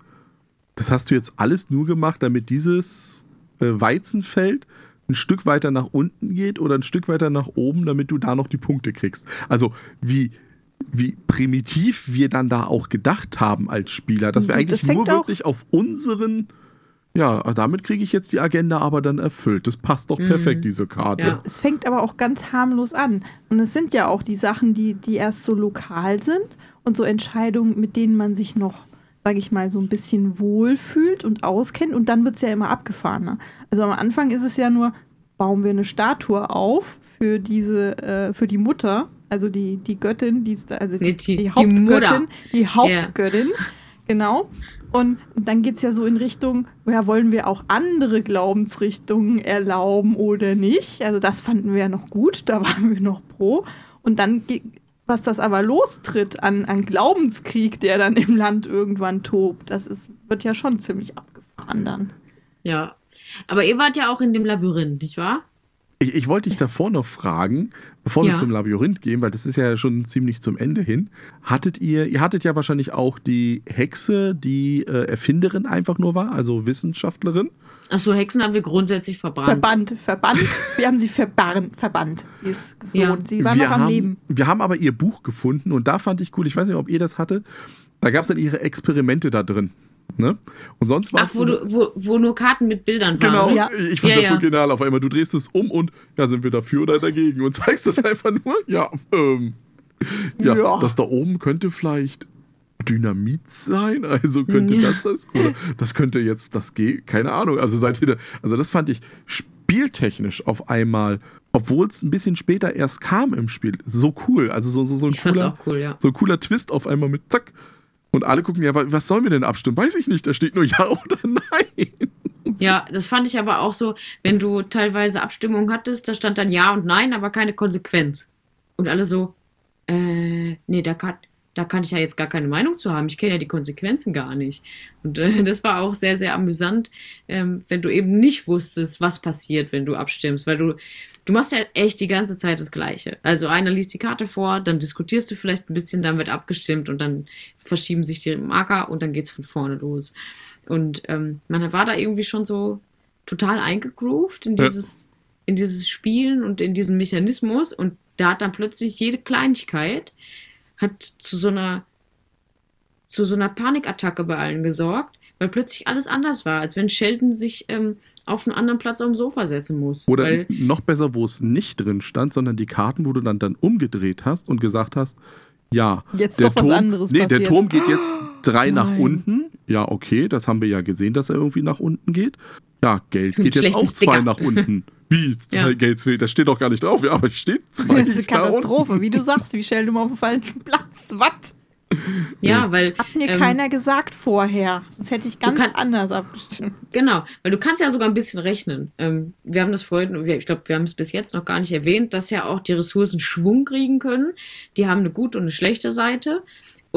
Speaker 2: das hast du jetzt alles nur gemacht, damit dieses äh, Weizenfeld ein Stück weiter nach unten geht oder ein Stück weiter nach oben, damit du da noch die Punkte kriegst. Also wie, wie primitiv wir dann da auch gedacht haben als Spieler, dass wir
Speaker 1: Das
Speaker 2: eigentlich nur wirklich auf unseren, ja, damit kriege ich jetzt die Agenda aber dann erfüllt. Das passt doch
Speaker 3: Mhm.
Speaker 2: perfekt, diese Karte.
Speaker 3: Ja.
Speaker 1: Es fängt aber auch ganz harmlos an. Und es sind ja auch die Sachen, die, die erst so lokal sind und so Entscheidungen, mit denen man sich noch, sage ich mal, so ein bisschen wohlfühlt und auskennt. Und dann wird es ja immer abgefahrener. Also am Anfang ist es ja nur, bauen wir eine Statue auf für diese, äh, für die Mutter, also die, die Göttin, die also die,
Speaker 3: die-
Speaker 1: die, Hauptgöttin, die Hauptgöttin, genau. Und dann geht es ja so in Richtung, ja, wollen wir auch andere Glaubensrichtungen erlauben oder nicht? Also das fanden wir ja noch gut, da waren wir noch pro. Und dann, was das aber lostritt an, an Glaubenskrieg, der dann im Land irgendwann tobt, das ist, wird ja schon ziemlich abgefahren dann.
Speaker 3: Ja. Aber ihr wart ja auch in dem Labyrinth, nicht wahr?
Speaker 2: Ich, ich wollte dich davor noch fragen, bevor
Speaker 3: Ja.
Speaker 2: wir zum Labyrinth gehen, weil das ist ja schon ziemlich zum Ende hin. Hattet ihr, ihr hattet ja wahrscheinlich auch die Hexe, die äh, Erfinderin einfach nur war, also Wissenschaftlerin.
Speaker 3: Achso, Hexen haben wir grundsätzlich verbrannt.
Speaker 1: Verbannt, verbannt. wir haben sie verbarren, verbannt. Sie ist geflohen.
Speaker 3: Ja.
Speaker 1: Sie war
Speaker 2: wir
Speaker 1: noch am
Speaker 2: haben,
Speaker 1: Leben.
Speaker 2: Wir haben aber ihr Buch gefunden und da fand ich cool, ich weiß nicht, ob ihr das hatte, da gab es dann ihre Experimente da drin. Ne? Und sonst war
Speaker 3: Ach, wo, du, wo, wo nur Karten mit Bildern waren.
Speaker 2: Genau?
Speaker 1: Ja.
Speaker 2: ich fand
Speaker 3: Ja,
Speaker 2: das so
Speaker 3: ja.
Speaker 2: genial. Auf einmal, du drehst es um und ja, sind wir dafür oder dagegen und zeigst es einfach nur. Ja, ähm, ja,
Speaker 1: Ja.
Speaker 2: das da oben könnte vielleicht Dynamit sein, also könnte
Speaker 3: Ja.
Speaker 2: das das oder das könnte jetzt das geht, keine Ahnung. Also seid ihr da, also das fand ich spieltechnisch auf einmal, obwohl es ein bisschen später erst kam im Spiel, so cool. Also so so so ein
Speaker 3: Ich
Speaker 2: cooler,
Speaker 3: cool, ja.
Speaker 2: so ein cooler Twist auf einmal mit zack. Und alle gucken ja, wa- was sollen wir denn abstimmen? Weiß ich nicht. Da steht nur ja oder nein.
Speaker 3: Ja, das fand ich aber auch so, wenn du teilweise Abstimmungen hattest, da stand dann Ja und Nein, aber keine Konsequenz. Und alle so, äh, nee, da kann, da kann ich ja jetzt gar keine Meinung zu haben. Ich kenne ja die Konsequenzen gar nicht. Und äh, das war auch sehr, sehr amüsant, ähm, wenn du eben nicht wusstest, was passiert, wenn du abstimmst, weil du, du machst ja echt die ganze Zeit das Gleiche. Also einer liest die Karte vor, dann diskutierst du vielleicht ein bisschen, dann wird abgestimmt und dann verschieben sich die Marker und dann geht's von vorne los. Und ähm, man war da irgendwie schon so total eingegroovt in
Speaker 2: Ja.
Speaker 3: dieses, in dieses Spielen und in diesen Mechanismus. Und da hat dann plötzlich jede Kleinigkeit hat zu so einer zu so einer Panikattacke bei allen gesorgt, weil plötzlich alles anders war, als wenn Sheldon sich ähm, auf einen anderen Platz auf dem Sofa setzen muss.
Speaker 2: Oder
Speaker 3: weil,
Speaker 2: noch besser, wo es nicht drin stand, sondern die Karten, wo du dann, dann umgedreht hast und gesagt hast, ja,
Speaker 1: Jetzt
Speaker 2: der
Speaker 1: doch was
Speaker 2: Turm,
Speaker 1: anderes
Speaker 2: nee, der
Speaker 1: passiert.
Speaker 2: Turm geht jetzt drei nach
Speaker 1: Nein.
Speaker 2: unten. Ja, okay, das haben wir ja gesehen, dass er irgendwie nach unten geht. Ja, Geld geht jetzt auch zwei
Speaker 3: Sticker.
Speaker 2: nach unten. Wie? Zwei
Speaker 3: Ja.
Speaker 2: Geld, zwei- das steht doch gar nicht drauf. Ja, aber es steht zwei.
Speaker 1: Das ist eine. Katastrophe, wie du sagst, wie Sheldon auf dem falschen Platz. Was?
Speaker 3: ja, weil
Speaker 1: Hat mir
Speaker 3: ähm,
Speaker 1: keiner gesagt vorher. Sonst hätte ich ganz
Speaker 3: kann-
Speaker 1: anders abgestimmt.
Speaker 3: Genau, weil du kannst ja sogar ein bisschen rechnen. Ähm, wir haben das vorhin, ich glaube, wir haben es bis jetzt noch gar nicht erwähnt, dass ja auch die Ressourcen Schwung kriegen können. Die haben eine gute und eine schlechte Seite.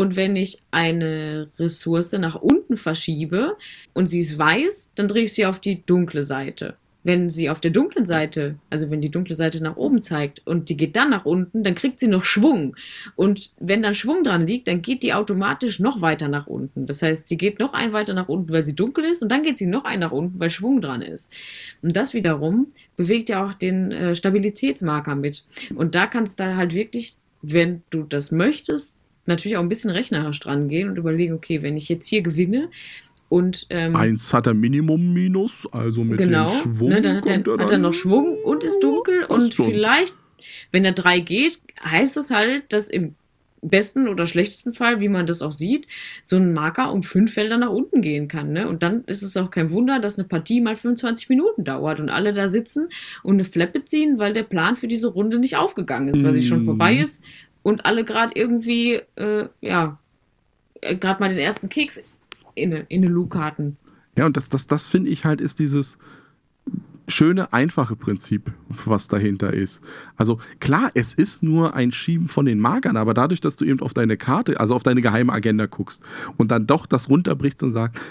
Speaker 3: Und wenn ich eine Ressource nach unten verschiebe und sie ist weiß, dann drehe ich sie auf die dunkle Seite. Wenn sie auf der dunklen Seite, also wenn die dunkle Seite nach oben zeigt und die geht dann nach unten, dann kriegt sie noch Schwung. Und wenn dann Schwung dran liegt, dann geht die automatisch noch weiter nach unten. Das heißt, sie geht noch ein weiter nach unten, weil sie dunkel ist, und dann geht sie noch ein nach unten, weil Schwung dran ist. Und das wiederum bewegt ja auch den äh, Stabilitätsmarker mit. Und da kannst du halt wirklich, wenn du das möchtest, natürlich auch ein bisschen rechnerisch dran gehen und überlegen, okay, wenn ich jetzt hier gewinne und ähm,
Speaker 2: Eins hat er Minimum Minus, also mit
Speaker 3: genau,
Speaker 2: dem Schwung.
Speaker 3: ne, dann hat er,
Speaker 2: er
Speaker 3: hat er
Speaker 2: dann-
Speaker 3: noch Schwung und ist dunkel und
Speaker 2: schon.
Speaker 3: vielleicht, wenn er drei geht, heißt es halt, dass im besten oder schlechtesten Fall, wie man das auch sieht, so ein Marker um fünf Felder nach unten gehen kann. Ne? Und dann ist es auch kein Wunder, dass eine Partie mal 25 Minuten dauert und alle da sitzen und eine Fleppe ziehen, weil der Plan für diese Runde nicht aufgegangen ist, weil sie schon
Speaker 2: Mhm.
Speaker 3: vorbei ist und alle gerade irgendwie, äh, ja, gerade mal den ersten Keks in, in eine Luke hatten.
Speaker 2: Ja, und das, das, das finde ich halt, ist dieses schöne, einfache Prinzip, was dahinter ist. Also klar, es ist nur ein Schieben von den Markern, aber dadurch, dass du eben auf deine Karte, also auf deine geheime Agenda guckst und dann doch das runterbrichst und sagst,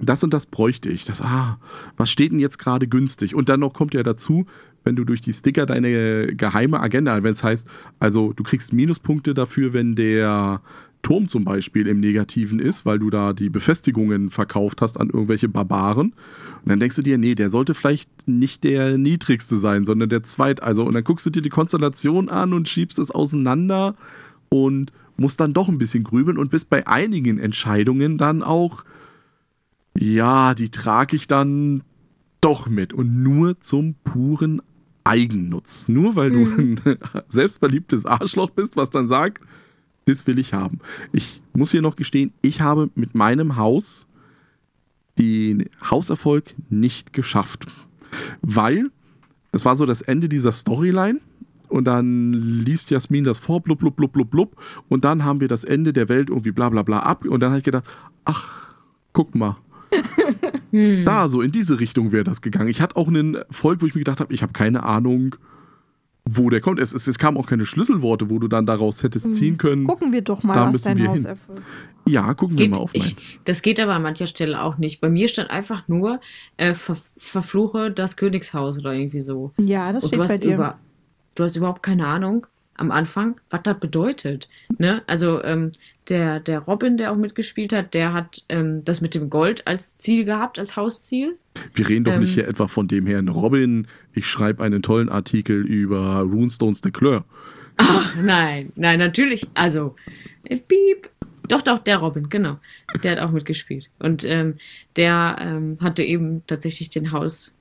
Speaker 2: das und das bräuchte ich. Das, ah, was steht denn jetzt gerade günstig? Und dann noch kommt ja dazu, wenn du durch die Sticker deine geheime Agenda, wenn es heißt, also du kriegst Minuspunkte dafür, wenn der Turm zum Beispiel im Negativen ist, weil du da die Befestigungen verkauft hast an irgendwelche Barbaren. Und dann denkst du dir, nee, der sollte vielleicht nicht der niedrigste sein, sondern der zweit. Also, und dann guckst du dir die Konstellation an und schiebst es auseinander und musst dann doch ein bisschen grübeln und bist bei einigen Entscheidungen dann auch, ja, die trage ich dann doch mit und nur zum puren Eigennutz. Nur weil du mhm. ein selbstverliebtes Arschloch bist, was dann sagt, das will ich haben. Ich muss hier noch gestehen, ich habe mit meinem Haus den Hauserfolg nicht geschafft. Weil es war so das Ende dieser Storyline und dann liest Jasmin das vor, blub, blub, blub, blub, blub und dann haben wir das Ende der Welt irgendwie bla bla bla ab und dann habe ich gedacht, ach, guck mal. hm. Da, so in diese Richtung wäre das gegangen. Ich hatte auch einen Volk, wo ich mir gedacht habe, ich habe keine Ahnung, wo der kommt. Es, es, es kamen auch keine Schlüsselworte, wo du dann daraus hättest hm. ziehen können.
Speaker 1: Gucken wir doch mal, da was dein Haus erfüllt.
Speaker 2: Ja, gucken geht, wir mal auf
Speaker 3: mein. Ich, das geht aber an mancher Stelle auch nicht. Bei mir stand einfach nur, äh, ver, verfluche das Königshaus oder irgendwie so.
Speaker 1: Ja, das Und steht bei dir.
Speaker 3: Über, du hast überhaupt keine Ahnung am Anfang, was das bedeutet. Ne? Also ähm, der, der Robin, der auch mitgespielt hat, der hat ähm, das mit dem Gold als Ziel gehabt, als Hausziel.
Speaker 2: Wir reden doch ähm, nicht hier etwa von dem Herrn Robin. Ich schreibe einen tollen Artikel über Runestones de Claire.
Speaker 3: Ach nein, nein, natürlich. Also, äh, piep. Doch, doch, der Robin, genau. Der hat auch mitgespielt. Und ähm, der ähm, hatte eben tatsächlich den Haus,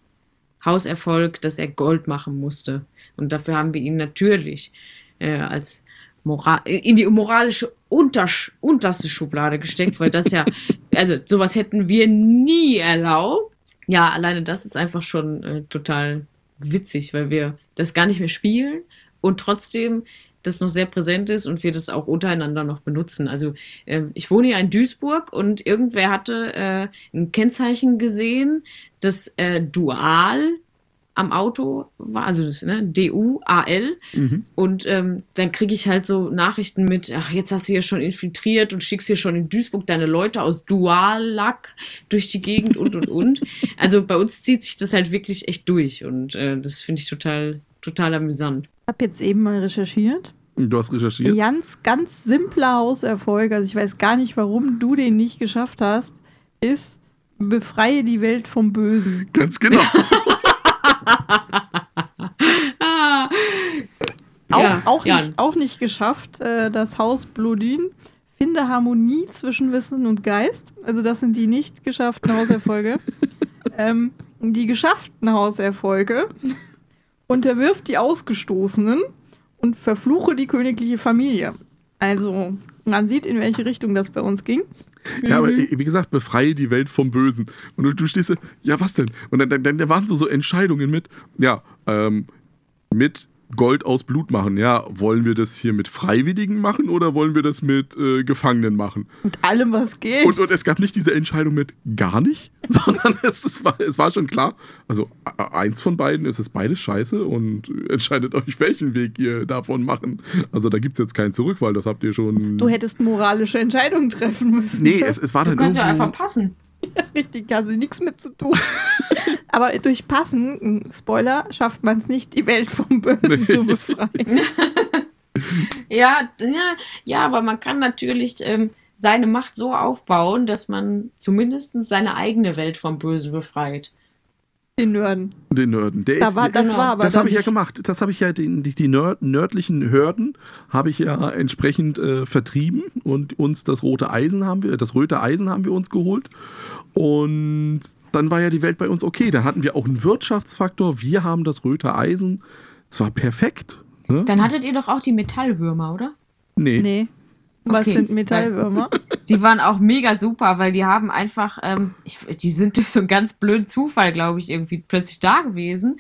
Speaker 3: Hauserfolg, dass er Gold machen musste. Und dafür haben wir ihn natürlich äh, als Moral in die moralische Untersch unterste Schublade gesteckt, weil das ja, also sowas hätten wir nie erlaubt. Ja, alleine das ist einfach schon äh, total witzig, weil wir das gar nicht mehr spielen und trotzdem das noch sehr präsent ist und wir das auch untereinander noch benutzen. Also äh, ich wohne hier in Duisburg und irgendwer hatte äh, ein Kennzeichen gesehen, das äh, Dual am Auto war, also das, ne, D-U-A-L. Mhm. Und ähm, dann kriege ich halt so Nachrichten mit, ach, jetzt hast du hier schon infiltriert und schickst hier schon in Duisburg deine Leute aus Dual-Lack durch die Gegend und und und. Also bei uns zieht sich das halt wirklich echt durch und äh, das finde ich total, total amüsant.
Speaker 1: Ich habe jetzt eben mal recherchiert.
Speaker 2: Du hast recherchiert?
Speaker 1: Ganz, ganz simpler Hauserfolg, also ich weiß gar nicht, warum du den nicht geschafft hast, ist befreie die Welt vom Bösen.
Speaker 2: Ganz genau.
Speaker 1: auch, ja, auch, nicht, auch nicht geschafft, äh, das Haus Blodin. Finde Harmonie zwischen Wissen und Geist. Also das sind die nicht geschafften Hauserfolge. ähm, die geschafften Hauserfolge. Unterwirft die Ausgestoßenen und verfluche die königliche Familie. Also man sieht, in welche Richtung das bei uns ging.
Speaker 2: Ja, aber mhm. wie gesagt, befreie die Welt vom Bösen. Und du, du stehst, ja, was denn? Und dann, dann, dann waren so, so Entscheidungen mit, ja, ähm, mit Gold aus Blut machen. Ja, wollen wir das hier mit Freiwilligen machen oder wollen wir das mit äh, Gefangenen machen?
Speaker 1: Mit allem, was geht.
Speaker 2: Und, und, es gab nicht diese Entscheidung mit gar nicht, sondern es, es, war, es war schon klar, also eins von beiden ist es beides scheiße und entscheidet euch, welchen Weg ihr davon machen. Also da gibt es jetzt kein Zurück, weil das habt ihr schon.
Speaker 1: Du hättest moralische Entscheidungen treffen müssen.
Speaker 2: Nee, es, es war dann.
Speaker 3: Du kannst ja einfach passen.
Speaker 1: Ja, richtig, also nichts mit zu tun. Aber durch Passen, Spoiler, schafft man es nicht, die Welt vom Bösen nee. zu befreien.
Speaker 3: ja, ja, ja, aber man kann natürlich ähm, seine Macht so aufbauen, dass man zumindest seine eigene Welt vom Bösen befreit.
Speaker 1: Den Nörden.
Speaker 2: Den Nörden. Der
Speaker 1: da ist, war, das genau. war aber
Speaker 2: das habe ich ja gemacht. Das habe ich ja, die, die nörd, nördlichen Hörden habe ich ja entsprechend äh, vertrieben und uns das rote Eisen haben wir, das röte Eisen haben wir uns geholt. Und dann war ja die Welt bei uns okay. Dann hatten wir auch einen Wirtschaftsfaktor. Wir haben das röte Eisen. Es war perfekt.
Speaker 3: Ne? Dann hattet ihr doch auch die Metallwürmer, oder?
Speaker 2: Nee.
Speaker 1: Nee. Was okay. sind Metallwürmer?
Speaker 3: Die waren auch mega super, weil die haben einfach, ähm, ich, die sind durch so einen ganz blöden Zufall, glaube ich, irgendwie plötzlich da gewesen.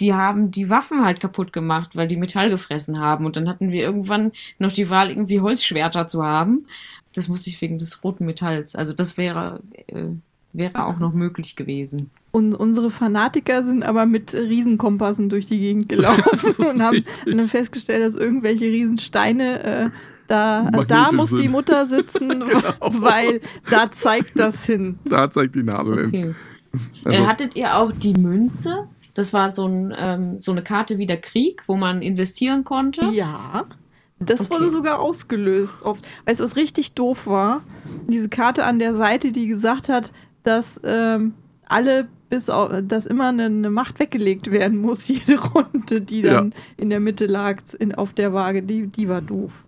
Speaker 3: Die haben die Waffen halt kaputt gemacht, weil die Metall gefressen haben. Und dann hatten wir irgendwann noch die Wahl, irgendwie Holzschwerter zu haben. Das musste ich wegen des roten Metalls. Also das wäre, äh, wäre auch noch möglich gewesen.
Speaker 1: Und unsere Fanatiker sind aber mit Riesenkompassen durch die Gegend gelaufen und haben dann festgestellt, dass irgendwelche Riesensteine äh, da, da muss sind. die Mutter sitzen, genau. weil da zeigt das hin.
Speaker 2: Da zeigt die Nadel okay. hin.
Speaker 3: Also, äh, hattet ihr auch die Münze? Das war so, ein, ähm, so eine Karte wie der Krieg, wo man investieren konnte.
Speaker 1: Ja. Das okay. wurde sogar ausgelöst oft. Weißt du, was richtig doof war? Diese Karte an der Seite, die gesagt hat, dass ähm, alle bis auf, dass immer eine, eine, Macht weggelegt werden muss, jede Runde, die dann ja. in der Mitte lag, in, auf der Waage, die, die war doof.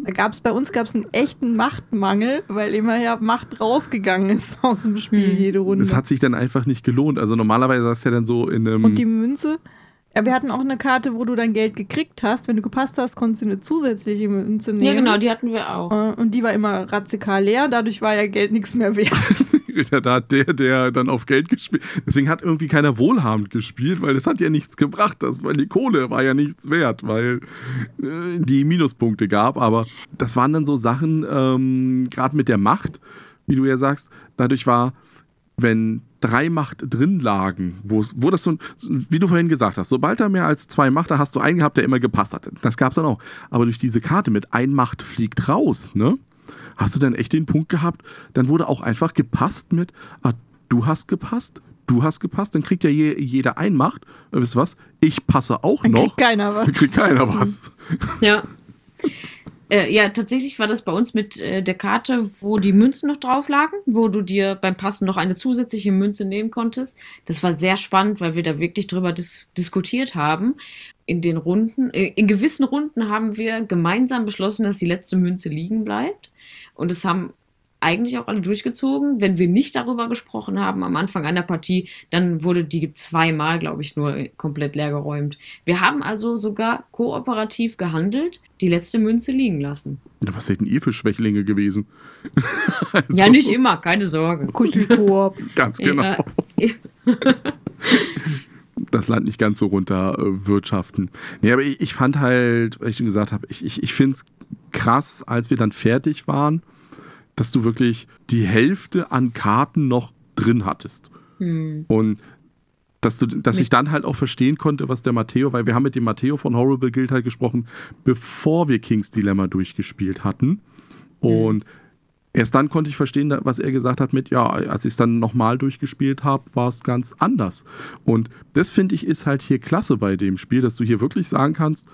Speaker 1: Da gab's, bei uns gab es einen echten Machtmangel, weil immer ja Macht rausgegangen ist aus dem Spiel hm. jede Runde.
Speaker 2: Das hat sich dann einfach nicht gelohnt. Also normalerweise hast du ja dann so in einem.
Speaker 1: Und die Münze? Ja, wir hatten auch eine Karte, wo du dein Geld gekriegt hast. Wenn du gepasst hast, konntest du eine zusätzliche Münze nehmen.
Speaker 3: Ja, genau, die hatten wir auch.
Speaker 1: Äh, und die war immer radikal leer, dadurch war ja Geld nichts mehr wert.
Speaker 2: da hat der, der dann auf Geld gespielt. Deswegen hat irgendwie keiner wohlhabend gespielt, weil es hat ja nichts gebracht. Das, weil die Kohle war ja nichts wert, weil äh, die Minuspunkte gab. Aber das waren dann so Sachen, ähm, gerade mit der Macht, wie du ja sagst, dadurch war, wenn drei Macht drin lagen, wo, wo das so, wie du vorhin gesagt hast, sobald da mehr als zwei Macht, da hast du einen gehabt, der immer gepasst hat. Das gab es dann auch. Aber durch diese Karte mit ein Macht fliegt raus, ne? Hast du dann echt den Punkt gehabt, dann wurde auch einfach gepasst mit, ah, du hast gepasst, du hast gepasst, dann kriegt ja je, jeder ein Macht. Wisst ihr was? Ich passe auch dann noch. Kriegt
Speaker 1: keiner was.
Speaker 2: Dann kriegt keiner was.
Speaker 3: Ja. Äh, ja, tatsächlich war das bei uns mit äh, der Karte, wo die Münzen noch drauf lagen, wo du dir beim Passen noch eine zusätzliche Münze nehmen konntest. Das war sehr spannend, weil wir da wirklich drüber dis diskutiert haben. In den Runden, äh, in gewissen Runden haben wir gemeinsam beschlossen, dass die letzte Münze liegen bleibt. Und es haben eigentlich auch alle durchgezogen. Wenn wir nicht darüber gesprochen haben am Anfang einer Partie, dann wurde die zweimal, glaube ich, nur komplett leer geräumt. Wir haben also sogar kooperativ gehandelt, die letzte Münze liegen lassen.
Speaker 2: Was hätten ihr für Schwächlinge gewesen?
Speaker 3: also, ja, nicht immer, keine Sorge.
Speaker 1: Kuschelkoop.
Speaker 2: Ganz genau. das Land nicht ganz so runter äh, wirtschaften. Nee, aber ich, ich fand halt, weil ich schon gesagt habe, ich, ich, ich finde es krass, als wir dann fertig waren dass du wirklich die Hälfte an Karten noch drin hattest. Hm. Und dass, du, dass ich dann halt auch verstehen konnte, was der Matteo, weil wir haben mit dem Matteo von Horrible Guild halt gesprochen, bevor wir King's Dilemma durchgespielt hatten. Hm. Und erst dann konnte ich verstehen, was er gesagt hat mit, ja, als ich es dann nochmal durchgespielt habe, war es ganz anders. Und das finde ich ist halt hier klasse bei dem Spiel, dass du hier wirklich sagen kannst,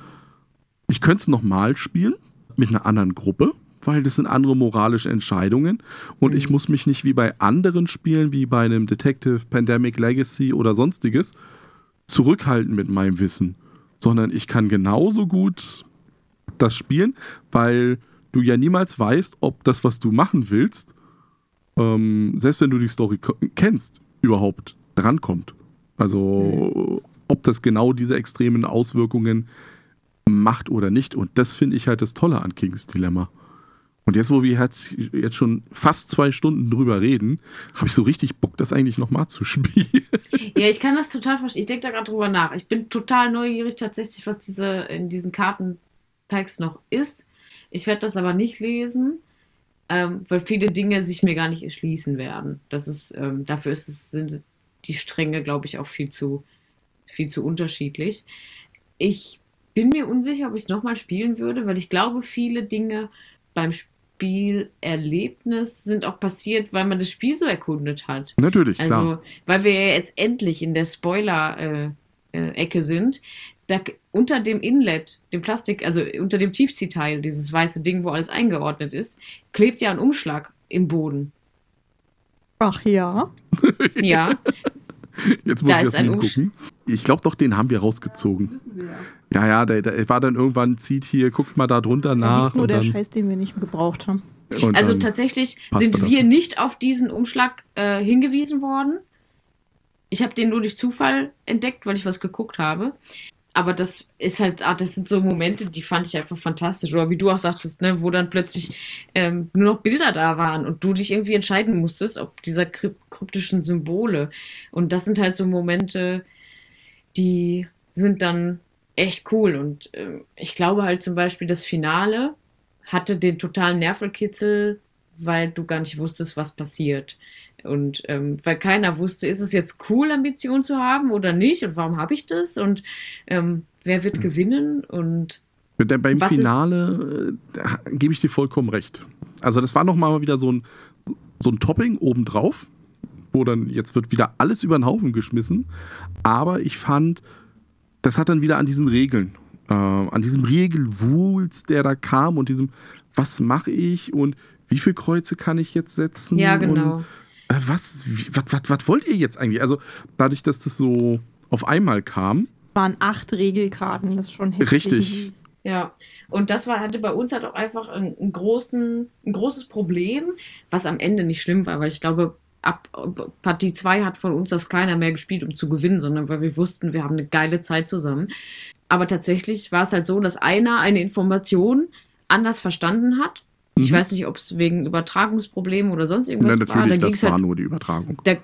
Speaker 2: ich könnte es nochmal spielen mit einer anderen Gruppe weil das sind andere moralische Entscheidungen und mhm. ich muss mich nicht wie bei anderen Spielen, wie bei einem Detective Pandemic Legacy oder sonstiges, zurückhalten mit meinem Wissen, sondern ich kann genauso gut das spielen, weil du ja niemals weißt, ob das, was du machen willst, ähm, selbst wenn du die Story kennst, überhaupt drankommt. Also, mhm. ob das genau diese extremen Auswirkungen macht oder nicht. Und das finde ich halt das Tolle an Kings Dilemma. Und jetzt, wo wir jetzt, schon fast zwei Stunden drüber reden, habe ich so richtig Bock, das eigentlich nochmal zu spielen.
Speaker 3: Ja, ich kann das total verstehen. Ich denke da gerade drüber nach. Ich bin total neugierig tatsächlich, was diese in diesen Kartenpacks noch ist. Ich werde das aber nicht lesen, ähm, weil viele Dinge sich mir gar nicht erschließen werden. Das ist, ähm, dafür ist es, sind die Stränge, glaube ich, auch viel zu, viel zu unterschiedlich. Ich bin mir unsicher, ob ich es nochmal spielen würde, weil ich glaube, viele Dinge beim Spielen Spielerlebnis sind auch passiert, weil man das Spiel so erkundet hat.
Speaker 2: Natürlich,
Speaker 3: also, klar. weil wir ja jetzt endlich in der Spoiler-Ecke sind. Da, unter dem Inlet, dem Plastik, also unter dem Tiefziehteil, dieses weiße Ding, wo alles eingeordnet ist, klebt ja ein Umschlag im Boden.
Speaker 1: Ach ja.
Speaker 3: ja.
Speaker 2: Jetzt muss da ich das mal gucken. Ich glaube doch, den haben wir rausgezogen. Ja, ja, der, der, war dann irgendwann, zieht hier, guckt mal da drunter nach.
Speaker 1: Nur der dann, Scheiß, den wir nicht gebraucht haben.
Speaker 3: Also tatsächlich sind wir nicht auf diesen Umschlag äh, hingewiesen worden. Ich habe den nur durch Zufall entdeckt, weil ich was geguckt habe. Aber das ist halt, ah, das sind so Momente, die fand ich einfach fantastisch. Oder wie du auch sagtest, ne, wo dann plötzlich ähm, nur noch Bilder da waren und du dich irgendwie entscheiden musstest, ob dieser kryptischen Symbole. Und das sind halt so Momente, die sind dann echt cool. Und äh, ich glaube halt zum Beispiel, das Finale hatte den totalen Nervelkitzel, weil du gar nicht wusstest, was passiert. Und ähm, weil keiner wusste, ist es jetzt cool, Ambition zu haben oder nicht? Und warum habe ich das? Und ähm, wer wird gewinnen? Und
Speaker 2: Beim Finale äh, gebe ich dir vollkommen recht. Also das war nochmal wieder so ein, so ein Topping obendrauf, wo dann jetzt wird wieder alles über den Haufen geschmissen. Aber ich fand, das hat dann wieder an diesen Regeln, äh, an diesem Regelwulst, der da kam und diesem, was mache ich und wie viele Kreuze kann ich jetzt setzen?
Speaker 3: ja,
Speaker 2: Und,
Speaker 3: genau.
Speaker 2: äh, was, wie, was, was, was wollt ihr jetzt eigentlich? Also dadurch, dass das so auf einmal kam,
Speaker 1: waren acht Regelkarten, das ist schon heftig.
Speaker 2: Richtig.
Speaker 3: Ja, und das war, hatte bei uns halt auch einfach einen, einen großen, ein großes Problem, was am Ende nicht schlimm war, weil ich glaube, ab Partie 2 hat von uns das keiner mehr gespielt, um zu gewinnen, sondern weil wir wussten, wir haben eine geile Zeit zusammen. Aber tatsächlich war es halt so, dass einer eine Information anders verstanden hat. Ich
Speaker 2: Mhm.
Speaker 3: weiß nicht, ob es wegen Übertragungsproblemen oder sonst irgendwas
Speaker 2: na,
Speaker 3: war. Da
Speaker 2: das war
Speaker 3: halt
Speaker 2: nur die Übertragung.
Speaker 3: da,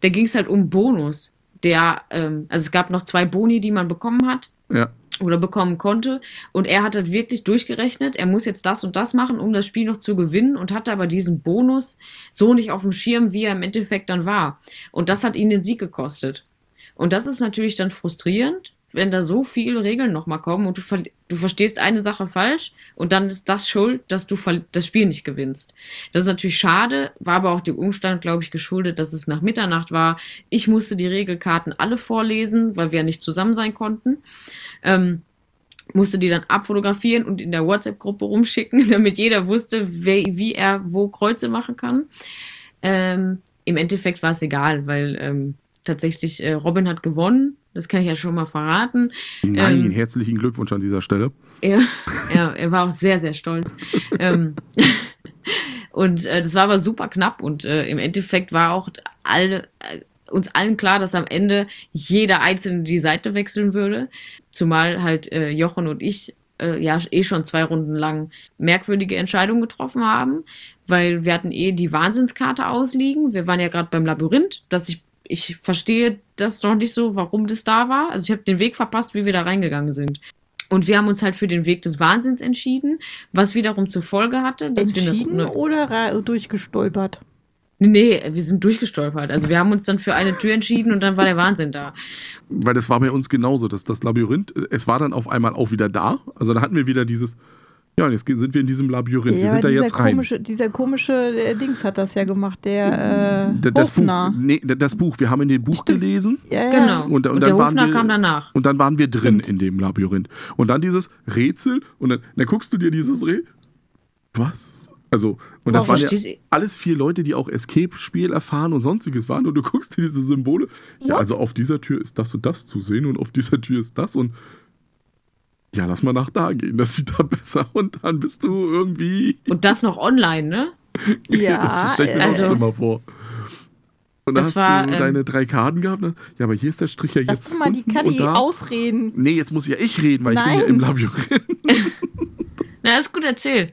Speaker 3: da ging es halt um Bonus. Der, ähm, also es gab noch zwei Boni, die man bekommen hat
Speaker 2: Ja.
Speaker 3: Oder bekommen konnte. Und er hat halt wirklich durchgerechnet, er muss jetzt das und das machen, um das Spiel noch zu gewinnen und hatte aber diesen Bonus so nicht auf dem Schirm, wie er im Endeffekt dann war. Und das hat ihn den Sieg gekostet. Und das ist natürlich dann frustrierend, wenn da so viele Regeln nochmal kommen und du, ver du verstehst eine Sache falsch und dann ist das schuld, dass du das Spiel nicht gewinnst. Das ist natürlich schade, war aber auch dem Umstand, glaube ich, geschuldet, dass es nach Mitternacht war. Ich musste die Regelkarten alle vorlesen, weil wir ja nicht zusammen sein konnten. Ähm, musste die dann abfotografieren und in der WhatsApp-Gruppe rumschicken, damit jeder wusste, wer, wie er wo Kreuze machen kann. Ähm, Im Endeffekt war es egal, weil ähm, tatsächlich äh, Robin hat gewonnen. Das kann ich ja schon mal verraten.
Speaker 2: Nein,
Speaker 3: Ähm,
Speaker 2: herzlichen Glückwunsch an dieser Stelle.
Speaker 3: Er, er, er war auch sehr, sehr stolz. ähm, und äh, das war aber super knapp und äh, im Endeffekt war auch alle, äh, uns allen klar, dass am Ende jeder Einzelne die Seite wechseln würde. Zumal halt äh, Jochen und ich äh, ja eh schon zwei Runden lang merkwürdige Entscheidungen getroffen haben, weil wir hatten eh die Wahnsinnskarte ausliegen. Wir waren ja gerade beim Labyrinth, dass ich ich verstehe das noch nicht so, warum das da war. Also ich habe den Weg verpasst, wie wir da reingegangen sind. Und wir haben uns halt für den Weg des Wahnsinns entschieden, was wiederum zur Folge hatte, dass
Speaker 1: Entschieden
Speaker 3: wir eine,
Speaker 1: oder ra- durchgestolpert?
Speaker 3: Nee, nee, wir sind durchgestolpert. Also wir haben uns dann für eine Tür entschieden und dann war der Wahnsinn da.
Speaker 2: Weil das war bei uns genauso, dass das Labyrinth, äh, es war dann auf einmal auch wieder da. Also da hatten wir wieder dieses, ja, und jetzt sind wir in diesem Labyrinth. wir
Speaker 1: Ja,
Speaker 2: sind da
Speaker 1: dieser
Speaker 2: jetzt rein.
Speaker 1: komische, dieser komische äh, Dings hat das ja gemacht, der äh,
Speaker 2: das Buch, nee, das Buch, wir haben in dem Buch
Speaker 1: Stimmt.
Speaker 2: gelesen
Speaker 1: Ja, ja.
Speaker 3: Genau.
Speaker 2: Und-
Speaker 3: Und,
Speaker 2: und
Speaker 3: der
Speaker 2: dann waren
Speaker 3: Hofner
Speaker 2: wir-
Speaker 3: kam danach.
Speaker 2: und dann waren wir drin
Speaker 1: Stimmt.
Speaker 2: in dem Labyrinth. Und dann dieses Rätsel und dann, dann guckst du dir dieses Rätsel. Was? Also, und das
Speaker 1: Wow,
Speaker 2: waren ja alles vier Leute, die auch Escape-Spiel erfahren und sonstiges waren. Und du guckst dir diese Symbole. Ja,
Speaker 1: What?
Speaker 2: also auf dieser Tür ist das und das zu sehen und auf dieser Tür ist das und ja, lass mal nach da gehen, das sieht da besser und dann bist du irgendwie.
Speaker 3: Und das noch online, ne?
Speaker 1: Ja,
Speaker 2: das stell ich mir
Speaker 3: also-
Speaker 2: auch schlimmer vor. Und dann
Speaker 3: Das
Speaker 2: hast
Speaker 3: war,
Speaker 2: du
Speaker 3: ähm,
Speaker 2: deine drei Karten gehabt. ne? Ja, aber hier ist der Strich ja
Speaker 1: Lass
Speaker 2: jetzt.
Speaker 1: doch mal die Kadi
Speaker 2: und da.
Speaker 1: ausreden.
Speaker 2: Nee, jetzt muss ja ich reden, weil ich bin
Speaker 1: Nein.
Speaker 2: ja im Labyrinth.
Speaker 3: Na, ist gut erzählt.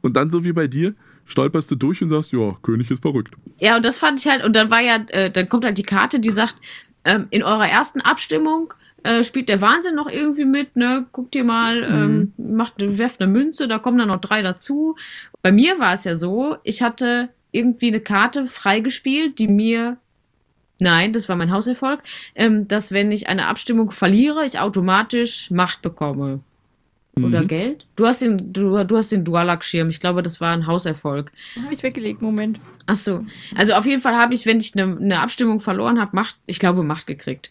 Speaker 2: Und dann, so wie bei dir, stolperst du durch und sagst, ja, König ist verrückt.
Speaker 3: Ja, und das fand ich halt, und dann war ja, äh, dann kommt halt die Karte, die sagt, ähm, in eurer ersten Abstimmung äh, spielt der Wahnsinn noch irgendwie mit, ne? Guckt ihr mal, ähm, macht, werft eine Münze, da kommen dann noch drei dazu. Bei mir war es ja so, ich hatte irgendwie eine Karte freigespielt, die mir Nein, das war mein Hauserfolg, ähm, dass wenn ich eine Abstimmung verliere, ich automatisch Macht bekomme. Oder
Speaker 2: Mhm.
Speaker 3: Geld? Du hast den, du, du hast den Dualak-Schirm. Ich glaube, das war ein Hauserfolg.
Speaker 1: Habe ich weggelegt, Moment.
Speaker 3: Ach so. Also auf jeden Fall habe ich, wenn ich eine ne Abstimmung verloren habe, Macht, ich glaube, Macht gekriegt.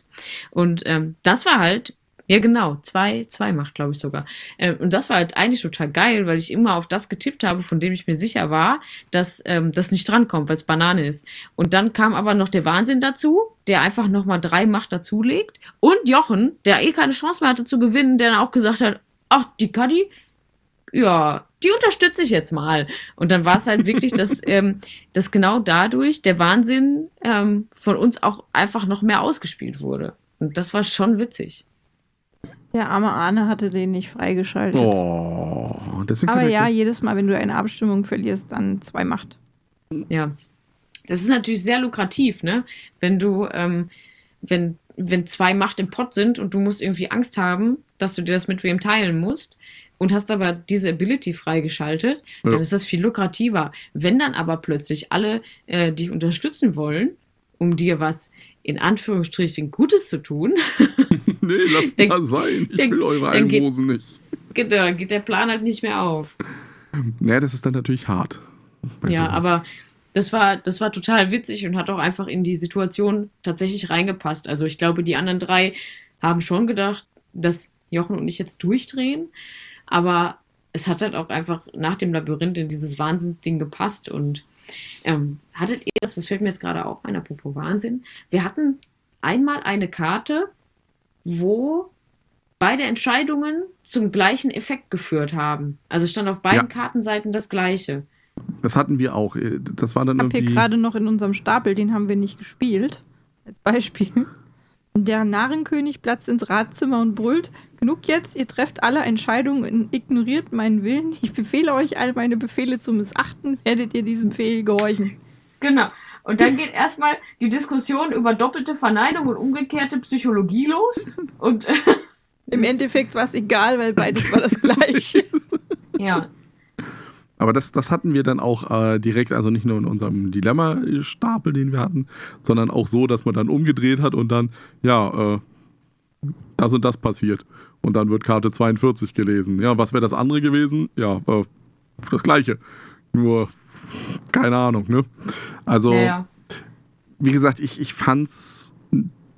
Speaker 3: Und ähm, das war halt, ja genau, zwei, zwei Macht, glaube ich sogar. Ähm, und das war halt eigentlich total geil, weil ich immer auf das getippt habe, von dem ich mir sicher war, dass ähm, das nicht drankommt, weil es Banane ist. Und dann kam aber noch der Wahnsinn dazu, der einfach nochmal drei Macht dazulegt. Und Jochen, der eh keine Chance mehr hatte zu gewinnen, der dann auch gesagt hat, ach, die Kadi, ja, die unterstütze ich jetzt mal. Und dann war es halt wirklich, dass, ähm, dass genau dadurch der Wahnsinn ähm, von uns auch einfach noch mehr ausgespielt wurde. Und das war schon witzig.
Speaker 1: Der arme Arne hatte den nicht freigeschaltet.
Speaker 2: Oh, deswegen
Speaker 1: Aber
Speaker 2: er-
Speaker 1: ja, jedes Mal, wenn du eine Abstimmung verlierst, dann zwei Macht.
Speaker 3: Ja. Das ist natürlich sehr lukrativ, ne? Wenn du, ähm, wenn, wenn zwei Macht im Pott sind und du musst irgendwie Angst haben, dass du dir das mit wem teilen musst, und hast aber diese Ability freigeschaltet,
Speaker 2: Ja.
Speaker 3: dann ist das viel lukrativer. Wenn dann aber plötzlich alle äh, dich unterstützen wollen, um dir was in Anführungsstrichen Gutes zu tun,
Speaker 2: nee, lasst
Speaker 3: Dann-
Speaker 2: mal sein. Ich
Speaker 3: dann-
Speaker 2: will eure
Speaker 3: dann geht-
Speaker 2: Almosen nicht.
Speaker 3: geht der, geht der Plan halt nicht mehr auf.
Speaker 2: Naja, das ist dann natürlich hart.
Speaker 3: Ja,
Speaker 2: sowas.
Speaker 3: aber das war, das war total witzig und hat auch einfach in die Situation tatsächlich reingepasst. Also ich glaube, die anderen drei haben schon gedacht, dass Jochen und ich jetzt durchdrehen, aber es hat halt auch einfach nach dem Labyrinth in dieses Wahnsinnsding gepasst und ähm, hattet ihr das, das fällt mir jetzt gerade auch ein, apropos Wahnsinn, wir hatten einmal eine Karte, wo beide Entscheidungen zum gleichen Effekt geführt haben. Also stand auf beiden
Speaker 2: Ja.
Speaker 3: Kartenseiten das gleiche.
Speaker 2: Das hatten wir auch. Äh, Das war dann
Speaker 1: Ich habe hier
Speaker 2: irgendwie.
Speaker 1: gerade noch in unserem Stapel, den haben wir nicht gespielt, als Beispiel. Der Narrenkönig platzt ins Radzimmer und brüllt: Genug jetzt, ihr trefft alle Entscheidungen und ignoriert meinen Willen. Ich befehle euch, all meine Befehle zu missachten, werdet ihr diesem Befehl gehorchen.
Speaker 3: Genau. Und dann geht erstmal die Diskussion über doppelte Verneinung und umgekehrte Psychologie los. Und
Speaker 1: Im Endeffekt war es egal, weil beides war das Gleiche.
Speaker 3: ja,
Speaker 2: Aber das, das hatten wir dann auch äh, direkt, also nicht nur in unserem Dilemma-Stapel, den wir hatten, sondern auch so, dass man dann umgedreht hat und dann, ja, äh, das und das passiert. Und dann wird Karte 42 gelesen. Ja, was wäre das andere gewesen? Ja, äh, das gleiche. Nur, keine Ahnung, ne? Also,
Speaker 3: ja, ja.
Speaker 2: wie gesagt, ich, ich fand's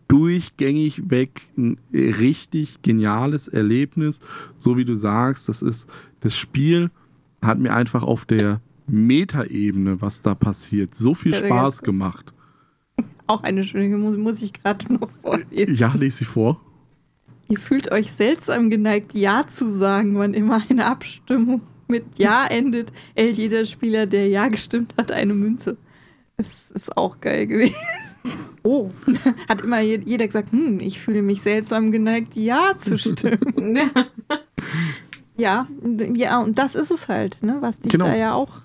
Speaker 2: durchgängig weg ein richtig geniales Erlebnis. So wie du sagst, das ist, das Spiel hat mir einfach auf der Metaebene, was da passiert, so viel Spaß gemacht.
Speaker 1: Auch eine schöne, muss, muss ich gerade noch vorlesen.
Speaker 2: Ja, lese sie vor.
Speaker 1: Ihr fühlt euch seltsam geneigt, Ja zu sagen, wann immer eine Abstimmung mit Ja endet, erhält jeder Spieler, der Ja gestimmt hat, eine Münze. Es ist auch geil gewesen. Oh, hat immer je- jeder gesagt, hm, ich fühle mich seltsam geneigt, Ja zu stimmen. ja, und- ja, und das ist es halt, ne, was dich
Speaker 2: Genau.
Speaker 1: da ja auch,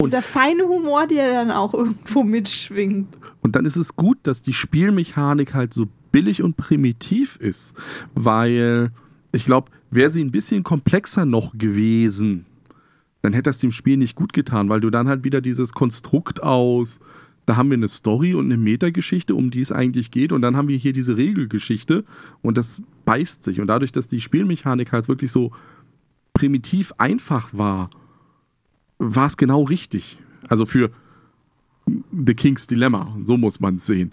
Speaker 1: dieser feine Humor, der dann auch irgendwo mitschwingt.
Speaker 2: Und dann ist es gut, dass die Spielmechanik halt so billig und primitiv ist, weil ich glaube, wäre sie ein bisschen komplexer noch gewesen, dann hätte das dem Spiel nicht gut getan, weil du dann halt wieder dieses Konstrukt aus, da haben wir eine Story und eine Metageschichte, um die es eigentlich geht, und dann haben wir hier diese Regelgeschichte und das beißt sich. Und dadurch, dass die Spielmechanik halt wirklich so primitiv einfach war, war es genau richtig. Also für The King's Dilemma, so muss man es sehen.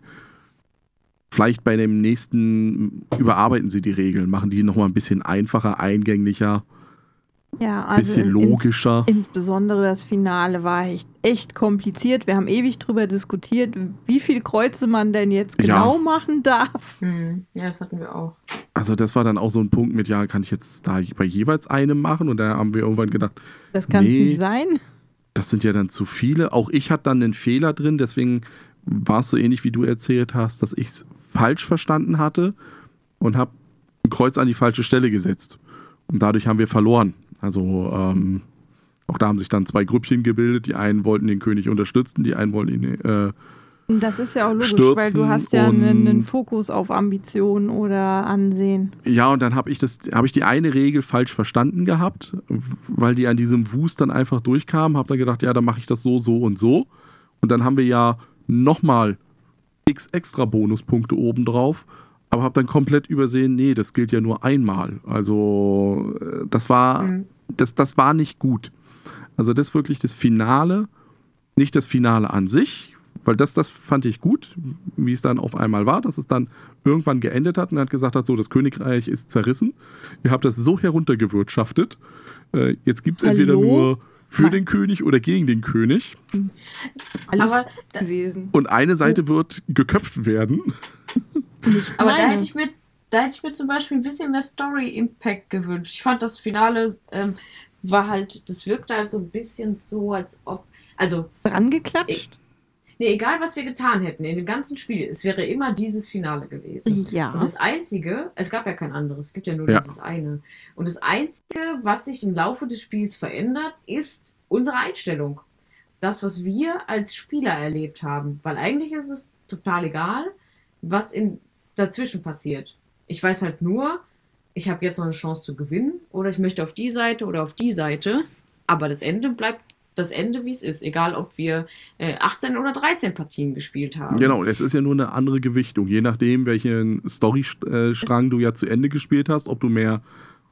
Speaker 2: Vielleicht bei dem nächsten überarbeiten sie die Regeln, machen die nochmal ein bisschen einfacher, eingänglicher,
Speaker 1: Ja,
Speaker 2: ein bisschen
Speaker 1: ins-
Speaker 2: logischer.
Speaker 1: Insbesondere das Finale war echt, echt kompliziert. Wir haben ewig drüber diskutiert, wie viele Kreuze man denn jetzt
Speaker 2: Ja.
Speaker 1: genau machen darf.
Speaker 3: Hm, ja, das hatten wir auch.
Speaker 2: Also das war dann auch so ein Punkt mit, ja, kann ich jetzt da bei jeweils einem machen? Und da haben wir irgendwann gedacht,
Speaker 1: Das kann es
Speaker 2: Nee.
Speaker 1: nicht sein.
Speaker 2: das sind ja dann zu viele. Auch ich hatte dann einen Fehler drin, deswegen war es so ähnlich, wie du erzählt hast, dass ich es falsch verstanden hatte und habe ein Kreuz an die falsche Stelle gesetzt. Und dadurch haben wir verloren. Also ähm, auch da haben sich dann zwei Grüppchen gebildet. Die einen wollten den König unterstützen, die einen wollten ihn. Äh,
Speaker 1: Das ist ja auch logisch, weil du hast ja einen, einen Fokus auf Ambition oder Ansehen.
Speaker 2: ja, und dann habe ich das, habe ich die eine Regel falsch verstanden gehabt, weil die an diesem Wust dann einfach durchkam. Habe dann gedacht, ja, dann mache ich das so, so und so. Und dann haben wir ja nochmal x extra Bonuspunkte obendrauf. Aber habe dann komplett übersehen, nee, das gilt ja nur einmal. Also äh, das war,
Speaker 3: Hm.
Speaker 2: das, das war nicht gut. Also das ist wirklich das Finale, nicht das Finale an sich, weil das, das fand ich gut, wie es dann auf einmal war, dass es dann irgendwann geendet hat und er hat gesagt hat, so, das Königreich ist zerrissen. Ihr habt das so heruntergewirtschaftet. Äh, jetzt gibt es entweder nur für
Speaker 1: Ma-
Speaker 2: den König oder gegen den König.
Speaker 1: Alles
Speaker 3: Aber
Speaker 1: gewesen.
Speaker 2: Und eine Seite wird geköpft werden.
Speaker 1: Nicht
Speaker 3: Aber da
Speaker 1: meine.
Speaker 3: hätte ich mir, da hätte ich mir zum Beispiel ein bisschen mehr Story-Impact gewünscht. Ich fand das Finale ähm, war halt, das wirkte halt so ein bisschen so, als ob, also
Speaker 1: dran geklatscht.
Speaker 3: Nee, egal was wir getan hätten in dem ganzen Spiel, es wäre immer dieses Finale gewesen. Und
Speaker 1: Ja.
Speaker 3: das Einzige, es gab ja kein anderes, es gibt ja nur
Speaker 2: Ja.
Speaker 3: dieses eine. Und das Einzige, was sich im Laufe des Spiels verändert, ist unsere Einstellung. Das, was wir als Spieler erlebt haben. Weil eigentlich ist es total egal, was in, dazwischen passiert. Ich weiß halt nur, ich habe jetzt noch eine Chance zu gewinnen oder ich möchte auf die Seite oder auf die Seite. Aber das Ende bleibt das Ende, wie es ist. Egal, ob wir äh, 18 oder 13 Partien gespielt haben.
Speaker 2: Genau, es ist ja nur eine andere Gewichtung, je nachdem, welchen Storystrang du ja zu Ende gespielt hast, ob du mehr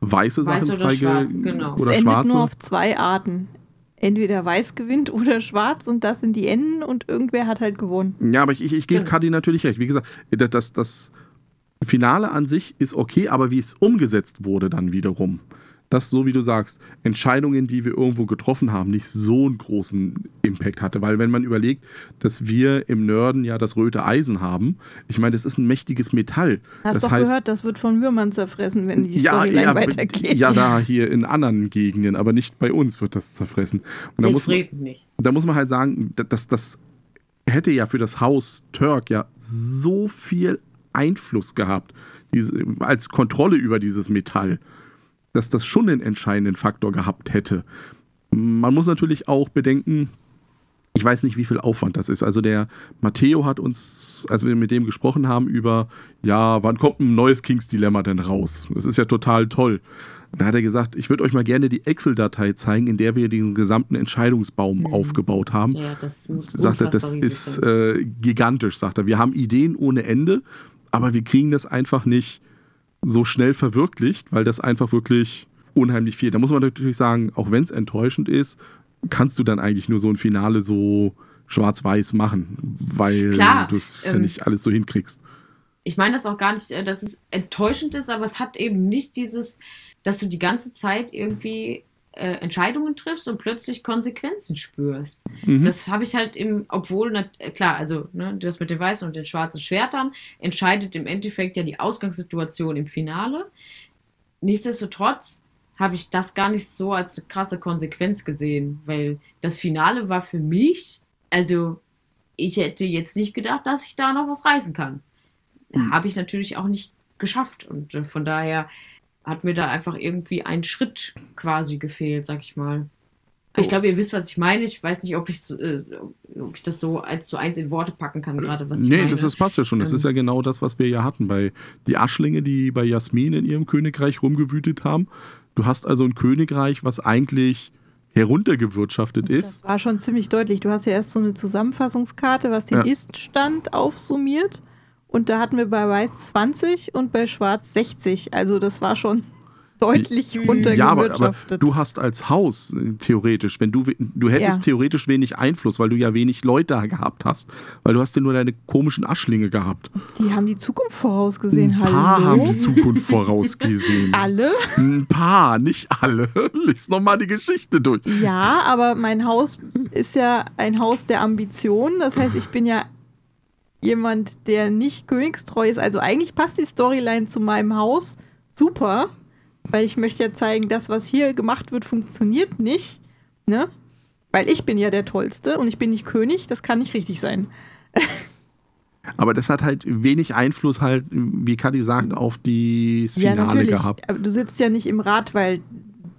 Speaker 2: weiße
Speaker 3: Weiß
Speaker 2: Sachen
Speaker 3: oder
Speaker 2: freige
Speaker 3: schwarz, genau.
Speaker 2: oder
Speaker 1: es endet
Speaker 2: schwarze.
Speaker 1: nur auf zwei Arten. Entweder weiß gewinnt oder schwarz und das sind die Enden und irgendwer hat halt gewonnen.
Speaker 2: Ja, aber ich, ich, ich gebe
Speaker 3: Genau.
Speaker 2: Kadi natürlich recht. Wie gesagt, das, das, das Finale an sich ist okay, aber wie es umgesetzt wurde dann wiederum, das so wie du sagst, Entscheidungen, die wir irgendwo getroffen haben, nicht so einen großen Impact hatte. Weil wenn man überlegt, dass wir im Nörden ja das röte Eisen haben, ich meine, das ist ein mächtiges Metall.
Speaker 1: Hast
Speaker 2: das
Speaker 1: doch
Speaker 2: heißt,
Speaker 1: gehört, das wird von Würmern zerfressen, wenn die
Speaker 2: ja,
Speaker 1: Storyline
Speaker 2: ja,
Speaker 1: weitergeht.
Speaker 2: ja, da hier in anderen Gegenden, aber nicht bei uns wird das zerfressen. Und da muss, man,
Speaker 3: nicht.
Speaker 2: da muss man halt sagen, da- das, das hätte ja für das Haus Turk ja so viel Einfluss gehabt, diese, als Kontrolle über dieses Metall, dass das schon einen entscheidenden Faktor gehabt hätte. Man muss natürlich auch bedenken, ich weiß nicht, wie viel Aufwand das ist. Also der Matteo hat uns, als wir mit dem gesprochen haben, über, ja, wann kommt ein neues Kings Dilemma denn raus? Das ist ja total toll. Da hat er gesagt, ich würde euch mal gerne die Excel-Datei zeigen, in der wir den gesamten Entscheidungsbaum
Speaker 3: Mhm.
Speaker 2: aufgebaut haben.
Speaker 3: Ja, das muss
Speaker 2: Sagt er, das ist äh, gigantisch, sagt er. Wir haben Ideen ohne Ende, aber wir kriegen das einfach nicht so schnell verwirklicht, weil das einfach wirklich unheimlich viel. Da muss man natürlich sagen, auch wenn es enttäuschend ist, kannst du dann eigentlich nur so ein Finale so schwarz-weiß machen, weil
Speaker 3: Klar,
Speaker 2: du es ja
Speaker 3: ähm,
Speaker 2: nicht alles so hinkriegst.
Speaker 3: ich meine das auch gar nicht, äh, dass es enttäuschend ist, aber es hat eben nicht dieses, dass du die ganze Zeit irgendwie äh, Entscheidungen triffst und plötzlich Konsequenzen spürst.
Speaker 2: Mhm.
Speaker 3: Das habe ich halt im, obwohl, na, äh, klar, also ne, das mit den weißen und den schwarzen Schwertern entscheidet im Endeffekt ja die Ausgangssituation im Finale. Nichtsdestotrotz habe ich das gar nicht so als eine krasse Konsequenz gesehen, weil das Finale war für mich, also ich hätte jetzt nicht gedacht, dass ich da noch was reißen kann.
Speaker 2: Hm.
Speaker 3: Habe ich natürlich auch nicht geschafft und äh, von daher hat mir da einfach irgendwie ein Schritt quasi gefehlt, sag ich mal. Ich
Speaker 2: Oh.
Speaker 3: glaube, ihr wisst, was ich meine. Ich weiß nicht, ob, ich's, äh, ob ich das so eins zu eins in Worte packen kann, gerade was ich
Speaker 2: Nee,
Speaker 3: meine.
Speaker 2: das, das passt ja schon. Das
Speaker 3: Ähm.
Speaker 2: ist ja genau das, was wir ja hatten bei die Aschlinge, die bei Jasmin in ihrem Königreich rumgewütet haben. Du hast also ein Königreich, was eigentlich heruntergewirtschaftet ist.
Speaker 1: Das war schon ziemlich deutlich. Du hast ja erst so eine Zusammenfassungskarte, was den
Speaker 2: Ja.
Speaker 1: Ist-Stand aufsummiert. Und da hatten wir bei Weiß 20 und bei Schwarz 60. Also das war schon deutlich
Speaker 3: Ja,
Speaker 2: Ja, aber, aber
Speaker 1: runtergewirtschaftet.
Speaker 2: du hast als Haus äh, theoretisch, wenn du, du hättest
Speaker 1: Ja.
Speaker 2: theoretisch wenig Einfluss, weil du ja wenig Leute da gehabt hast, weil du hast ja nur deine komischen Aschlinge gehabt.
Speaker 1: die haben die Zukunft vorausgesehen.
Speaker 2: Ein paar
Speaker 1: Hallo?
Speaker 2: haben die Zukunft vorausgesehen.
Speaker 1: Alle?
Speaker 2: Ein paar, nicht alle. Lies nochmal die Geschichte durch.
Speaker 1: Ja, aber mein Haus ist ja ein Haus der Ambitionen. Das heißt, ich bin ja jemand, der nicht königstreu ist. Also eigentlich passt die Storyline zu meinem Haus super, weil ich möchte ja zeigen, das, was hier gemacht wird, funktioniert nicht. Ne? Weil ich bin ja der Tollste und ich bin nicht König. Das kann nicht richtig sein.
Speaker 2: Aber das hat halt wenig Einfluss halt, wie Kadi sagt, auf das Finale gehabt.
Speaker 1: Aber du sitzt ja nicht im Rat, weil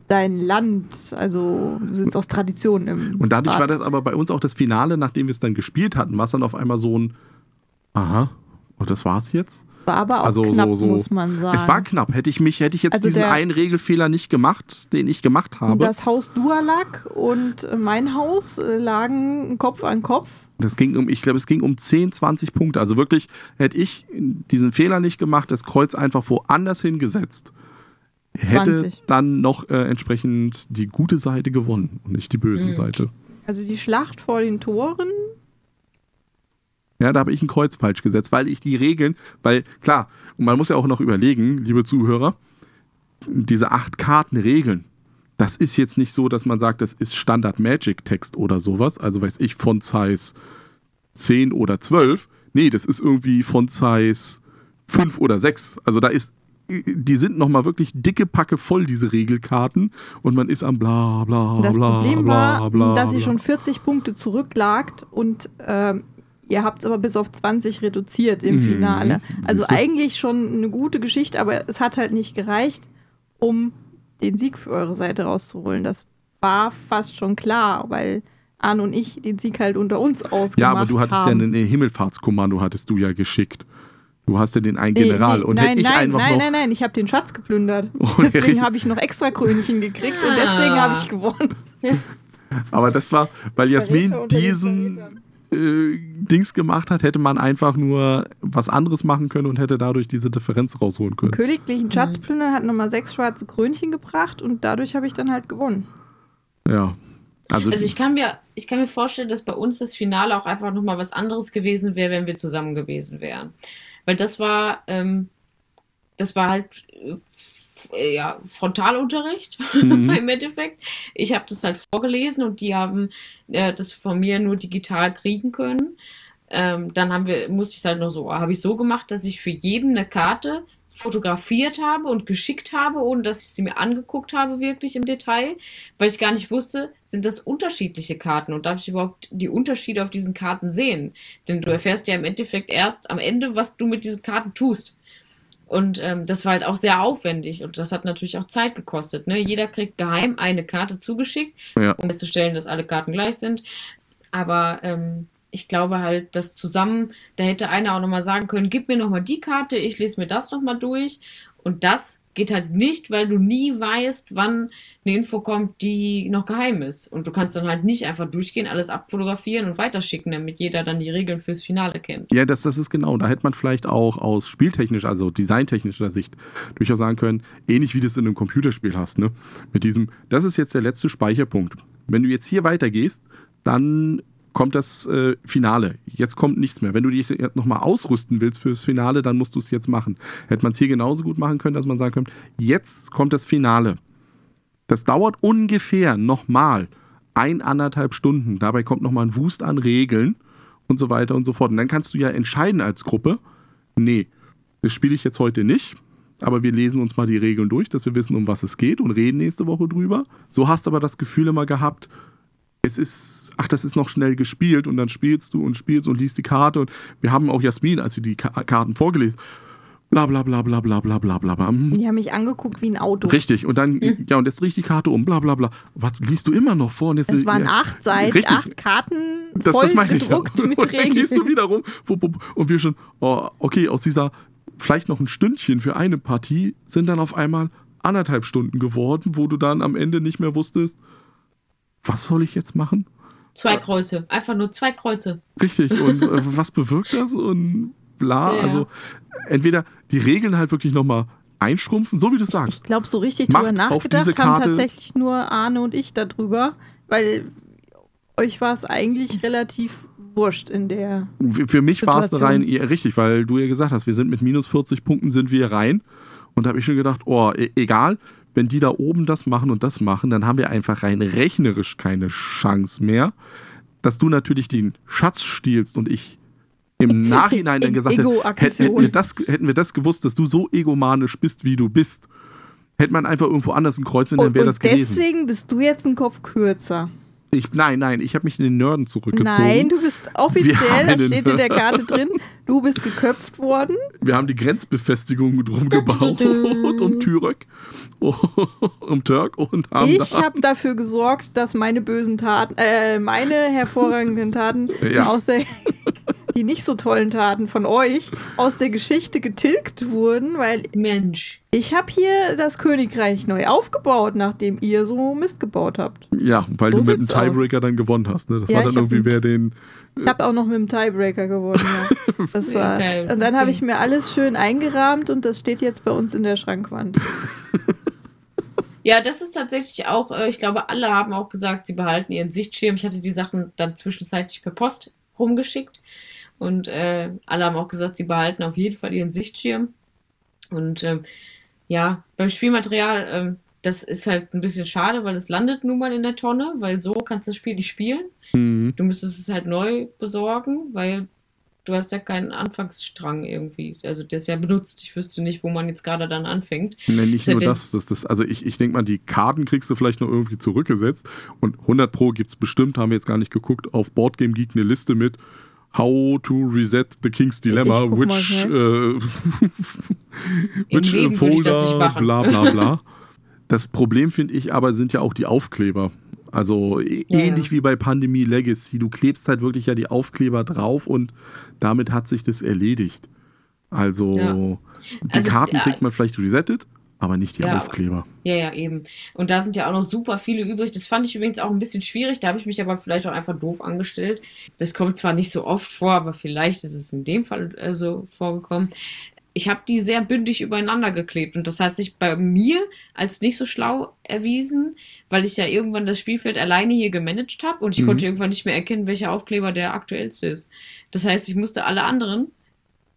Speaker 1: dein Land, also du sitzt aus Tradition im
Speaker 2: Und dadurch
Speaker 1: Rat.
Speaker 2: war das aber bei uns auch das Finale, nachdem wir es dann gespielt hatten, war es dann auf einmal so ein Aha, und das war's jetzt?
Speaker 1: war aber auch
Speaker 2: Also so-
Speaker 1: knapp,
Speaker 2: so-
Speaker 1: muss man sagen.
Speaker 2: Es war knapp. Hätte ich mich, hätte ich jetzt
Speaker 1: Also
Speaker 2: diesen einen Regelfehler nicht gemacht, den ich gemacht habe.
Speaker 1: Das Haus Dualak und mein Haus äh, lagen Kopf an Kopf.
Speaker 2: Das ging um, ich glaube, es ging um 10, 20 Punkte. Also wirklich, hätte ich diesen Fehler nicht gemacht, das Kreuz einfach woanders hingesetzt, hätte
Speaker 1: 20.
Speaker 2: dann noch äh, entsprechend die gute Seite gewonnen und nicht die böse
Speaker 3: Mhm.
Speaker 2: Seite.
Speaker 1: Also die Schlacht vor den Toren.
Speaker 2: Ja, da habe ich ein Kreuz falsch gesetzt, weil ich die Regeln, weil klar, und man muss ja auch noch überlegen, liebe Zuhörer, diese acht Karten Regeln, das ist jetzt nicht so, dass man sagt, das ist Standard Magic Text oder sowas, also weiß ich, von Size 10 oder 12. Nee, das ist irgendwie von Size 5 oder 6. Also da ist, die sind nochmal wirklich dicke Packe voll, diese Regelkarten, und man ist am bla bla
Speaker 1: Das
Speaker 2: bla
Speaker 1: Problem
Speaker 2: bla
Speaker 1: war,
Speaker 2: bla.
Speaker 1: dass
Speaker 2: bla.
Speaker 1: schon 40 Punkte zurücklagt und ähm, ihr habt es aber bis auf 20 reduziert im
Speaker 2: Mhm,
Speaker 1: Finale. Also
Speaker 2: siehste.
Speaker 1: eigentlich schon eine gute Geschichte, aber es hat halt nicht gereicht, um den Sieg für eure Seite rauszuholen. Das war fast schon klar, weil Arne und ich den Sieg halt unter uns ausgemacht
Speaker 2: Ja, aber du hattest
Speaker 1: haben.
Speaker 2: ja ein Himmelfahrtskommando, hattest du ja geschickt. Du hast ja den einen
Speaker 1: Nee,
Speaker 2: General
Speaker 1: nee,
Speaker 2: und
Speaker 1: nein,
Speaker 2: hätte ich
Speaker 1: nein,
Speaker 2: einfach
Speaker 1: nein,
Speaker 2: noch.
Speaker 1: nein, nein, ich habe den Schatz geplündert. Deswegen habe ich noch extra Krönchen gekriegt und deswegen habe ich gewonnen.
Speaker 2: Aber das war, weil Jasmin diesen. Äh, Dings gemacht hat, hätte man einfach nur was anderes machen können und hätte dadurch diese Differenz rausholen können.
Speaker 1: Königlichen Schatz plündern hat nochmal sechs schwarze Krönchen gebracht und dadurch habe ich dann halt gewonnen.
Speaker 2: Ja. Also,
Speaker 3: Also ich kann mir, ich kann mir vorstellen, dass bei uns das Finale auch einfach nochmal was anderes gewesen wäre, wenn wir zusammen gewesen wären. Weil das war, ähm, das war halt äh, ja, Frontalunterricht
Speaker 2: Mhm.
Speaker 3: im Endeffekt. Ich habe das halt vorgelesen und die haben äh, das von mir nur digital kriegen können. Ähm, dann haben wir, musste ich es halt noch so, habe ich so gemacht, dass ich für jeden eine Karte fotografiert habe und geschickt habe, ohne dass ich sie mir angeguckt habe, wirklich im Detail, weil ich gar nicht wusste, sind das unterschiedliche Karten und darf ich überhaupt die Unterschiede auf diesen Karten sehen? Denn du erfährst ja im Endeffekt erst am Ende, was du mit diesen Karten tust. Und ähm, das war halt auch sehr aufwendig und das hat natürlich auch Zeit gekostet. Ne? Jeder kriegt geheim eine Karte zugeschickt,
Speaker 2: Ja.
Speaker 3: um festzustellen, dass alle Karten gleich sind. Aber ähm, ich glaube halt, dass zusammen, da hätte einer auch nochmal sagen können, gib mir nochmal die Karte, ich lese mir das nochmal durch. Und das geht halt nicht, weil du nie weißt, wann eine Info kommt, die noch geheim ist. Und du kannst dann halt nicht einfach durchgehen, alles abfotografieren und weiterschicken, damit jeder dann die Regeln fürs Finale kennt.
Speaker 2: Ja, das, das ist genau. Da hätte man vielleicht auch aus spieltechnischer, also designtechnischer Sicht durchaus sagen können, ähnlich wie du es in einem Computerspiel hast, ne? Mit diesem, das ist jetzt der letzte Speicherpunkt. Wenn du jetzt hier weitergehst, dann kommt das äh, Finale. Jetzt kommt nichts mehr. Wenn du dich nochmal ausrüsten willst fürs Finale, dann musst du es jetzt machen. Hätte man es hier genauso gut machen können, dass man sagen könnte, jetzt kommt das Finale. Das dauert ungefähr nochmal eineinhalb Stunden. Dabei kommt nochmal ein Wust an Regeln und so weiter und so fort. Und dann kannst du ja entscheiden als Gruppe, nee, das spiele ich jetzt heute nicht, aber wir lesen uns mal die Regeln durch, dass wir wissen, um was es geht und reden nächste Woche drüber. So hast aber das Gefühl immer gehabt, es ist, ach, das ist noch schnell gespielt und dann spielst du und spielst und liest die Karte und wir haben auch Jasmin, als sie die Ka Karten vorgelesen, bla bla bla bla bla bla bla bla bla. Hm.
Speaker 1: Die haben mich angeguckt wie ein Auto.
Speaker 2: Richtig, und dann, ja, und jetzt riecht die Karte um, bla bla bla. Was liest du immer noch vor? Und jetzt,
Speaker 1: Es waren
Speaker 2: ja,
Speaker 1: acht Seiten,
Speaker 2: Richtig.
Speaker 1: acht Karten
Speaker 2: das,
Speaker 1: voll
Speaker 2: das meine ich. Ja.
Speaker 1: gedruckt mit
Speaker 2: und dann gehst du
Speaker 1: Regeln.
Speaker 2: wieder rum und wir schon, oh, okay, aus dieser vielleicht noch ein Stündchen für eine Partie sind dann auf einmal anderthalb Stunden geworden, wo du dann am Ende nicht mehr wusstest, was soll ich jetzt machen?
Speaker 3: Zwei Kreuze, einfach nur zwei Kreuze.
Speaker 2: Richtig, und äh, was bewirkt das und bla.
Speaker 3: Ja.
Speaker 2: Also entweder die Regeln halt wirklich nochmal einschrumpfen, so wie du
Speaker 1: Ich
Speaker 2: sagst.
Speaker 1: glaube, so richtig
Speaker 2: Macht
Speaker 1: drüber nachgedacht haben tatsächlich nur Arne und ich darüber, weil euch war es eigentlich relativ wurscht in der.
Speaker 2: Für mich war es rein, ja, richtig, weil du ja gesagt hast, wir sind mit minus 40 Punkten sind wir rein. Und da habe ich schon gedacht, oh, e egal, wenn die da oben das machen und das machen, dann haben wir einfach rein rechnerisch keine Chance mehr. Dass du natürlich den Schatz stiehlst und ich im Nachhinein dann gesagt hätte, hätten, wir das, hätten wir das gewusst, dass du so egomanisch bist, wie du bist, hätte man einfach irgendwo anders ein Kreuz und dann wäre das gewesen.
Speaker 1: deswegen bist du jetzt ein Kopf kürzer.
Speaker 2: Ich, nein, nein, ich habe mich in den Nörden zurückgezogen.
Speaker 1: Nein, du bist offiziell, das steht in der Karte drin, du bist geköpft worden.
Speaker 2: Wir haben die Grenzbefestigung drum gebaut, um Türk, um Türk und haben
Speaker 1: Ich
Speaker 2: da.
Speaker 1: habe dafür gesorgt, dass meine bösen Taten, äh, meine hervorragenden Taten
Speaker 2: Ja.
Speaker 1: aus der, die nicht so tollen Taten von euch aus der Geschichte getilgt wurden, weil
Speaker 3: Mensch.
Speaker 1: ich habe hier das Königreich neu aufgebaut, nachdem ihr so Mist gebaut habt.
Speaker 2: Ja, weil
Speaker 1: So
Speaker 2: du mit dem
Speaker 1: sieht's aus.
Speaker 2: Tiebreaker dann gewonnen hast. Ne? Das
Speaker 1: Ja,
Speaker 2: war dann irgendwie, wer den.
Speaker 1: Ich habe auch noch mit dem Tiebreaker gewonnen. Ja. Das war, und dann habe ich mir alles schön eingerahmt und das steht jetzt bei uns in der Schrankwand.
Speaker 3: Ja, das ist tatsächlich auch, äh, ich glaube, alle haben auch gesagt, sie behalten ihren Sichtschirm. Ich hatte die Sachen dann zwischenzeitlich per Post rumgeschickt und äh, alle haben auch gesagt, sie behalten auf jeden Fall ihren Sichtschirm. Und ähm, ja, beim Spielmaterial, ähm, das ist halt ein bisschen schade, weil es landet nun mal in der Tonne, weil so kannst du das Spiel nicht spielen.
Speaker 2: Mhm.
Speaker 3: Du müsstest es halt neu besorgen, weil du hast ja keinen Anfangsstrang irgendwie. Also der ist ja benutzt. Ich wüsste nicht, wo man jetzt gerade dann anfängt.
Speaker 2: Nee, nicht
Speaker 3: ja
Speaker 2: nur das, das, das. Also ich, ich denke mal, die Karten kriegst du vielleicht noch irgendwie zurückgesetzt. Und 100 Pro gibt es bestimmt, haben wir jetzt gar nicht geguckt, auf Boardgame Geek eine Liste mit How to Reset the King's Dilemma,
Speaker 1: Ich guck mal
Speaker 2: which, äh, which
Speaker 3: Leben das nicht
Speaker 2: Folder, bla bla bla. Das Problem finde ich aber sind ja auch die Aufkleber. Also ä-
Speaker 3: Ja,
Speaker 2: ähnlich
Speaker 3: ja.
Speaker 2: wie bei Pandemie Legacy. Du klebst halt wirklich ja die Aufkleber drauf und damit hat sich das erledigt. Also
Speaker 3: Ja.
Speaker 2: die
Speaker 3: Also,
Speaker 2: Karten kriegt man vielleicht resettet, aber nicht die
Speaker 3: Ja,
Speaker 2: Aufkleber.
Speaker 3: Ja, ja, eben. Und da sind ja auch noch super viele übrig. Das fand ich übrigens auch ein bisschen schwierig. Da habe ich mich aber vielleicht auch einfach doof angestellt. Das kommt zwar nicht so oft vor, aber vielleicht ist es in dem Fall äh, so vorgekommen. Ich habe die sehr bündig übereinander geklebt und das hat sich bei mir als nicht so schlau erwiesen, weil ich ja irgendwann das Spielfeld alleine hier gemanagt habe und ich
Speaker 2: Mhm.
Speaker 3: konnte irgendwann nicht mehr erkennen, welcher Aufkleber der aktuellste ist. Das heißt, ich musste alle anderen,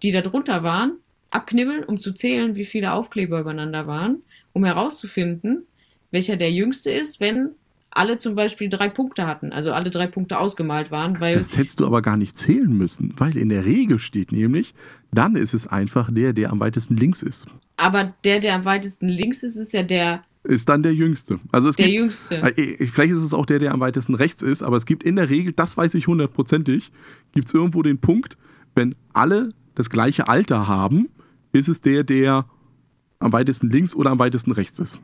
Speaker 3: die da drunter waren, abknibbeln, um zu zählen, wie viele Aufkleber übereinander waren, um herauszufinden, welcher der jüngste ist, wenn alle zum Beispiel drei Punkte hatten, also alle drei Punkte ausgemalt waren, weil
Speaker 2: Das hättest du aber gar nicht zählen müssen, weil in der Regel steht nämlich, dann ist es einfach der, der am weitesten links ist.
Speaker 3: aber der, der am weitesten links ist, ist ja der,
Speaker 2: Ist dann der Jüngste. Also es
Speaker 3: der
Speaker 2: gibt,
Speaker 3: jüngste.
Speaker 2: äh, vielleicht ist es auch der, der am weitesten rechts ist, aber es gibt in der Regel, das weiß ich hundertprozentig, gibt es irgendwo den Punkt, wenn alle das gleiche Alter haben, ist es der, der am weitesten links oder am weitesten rechts ist.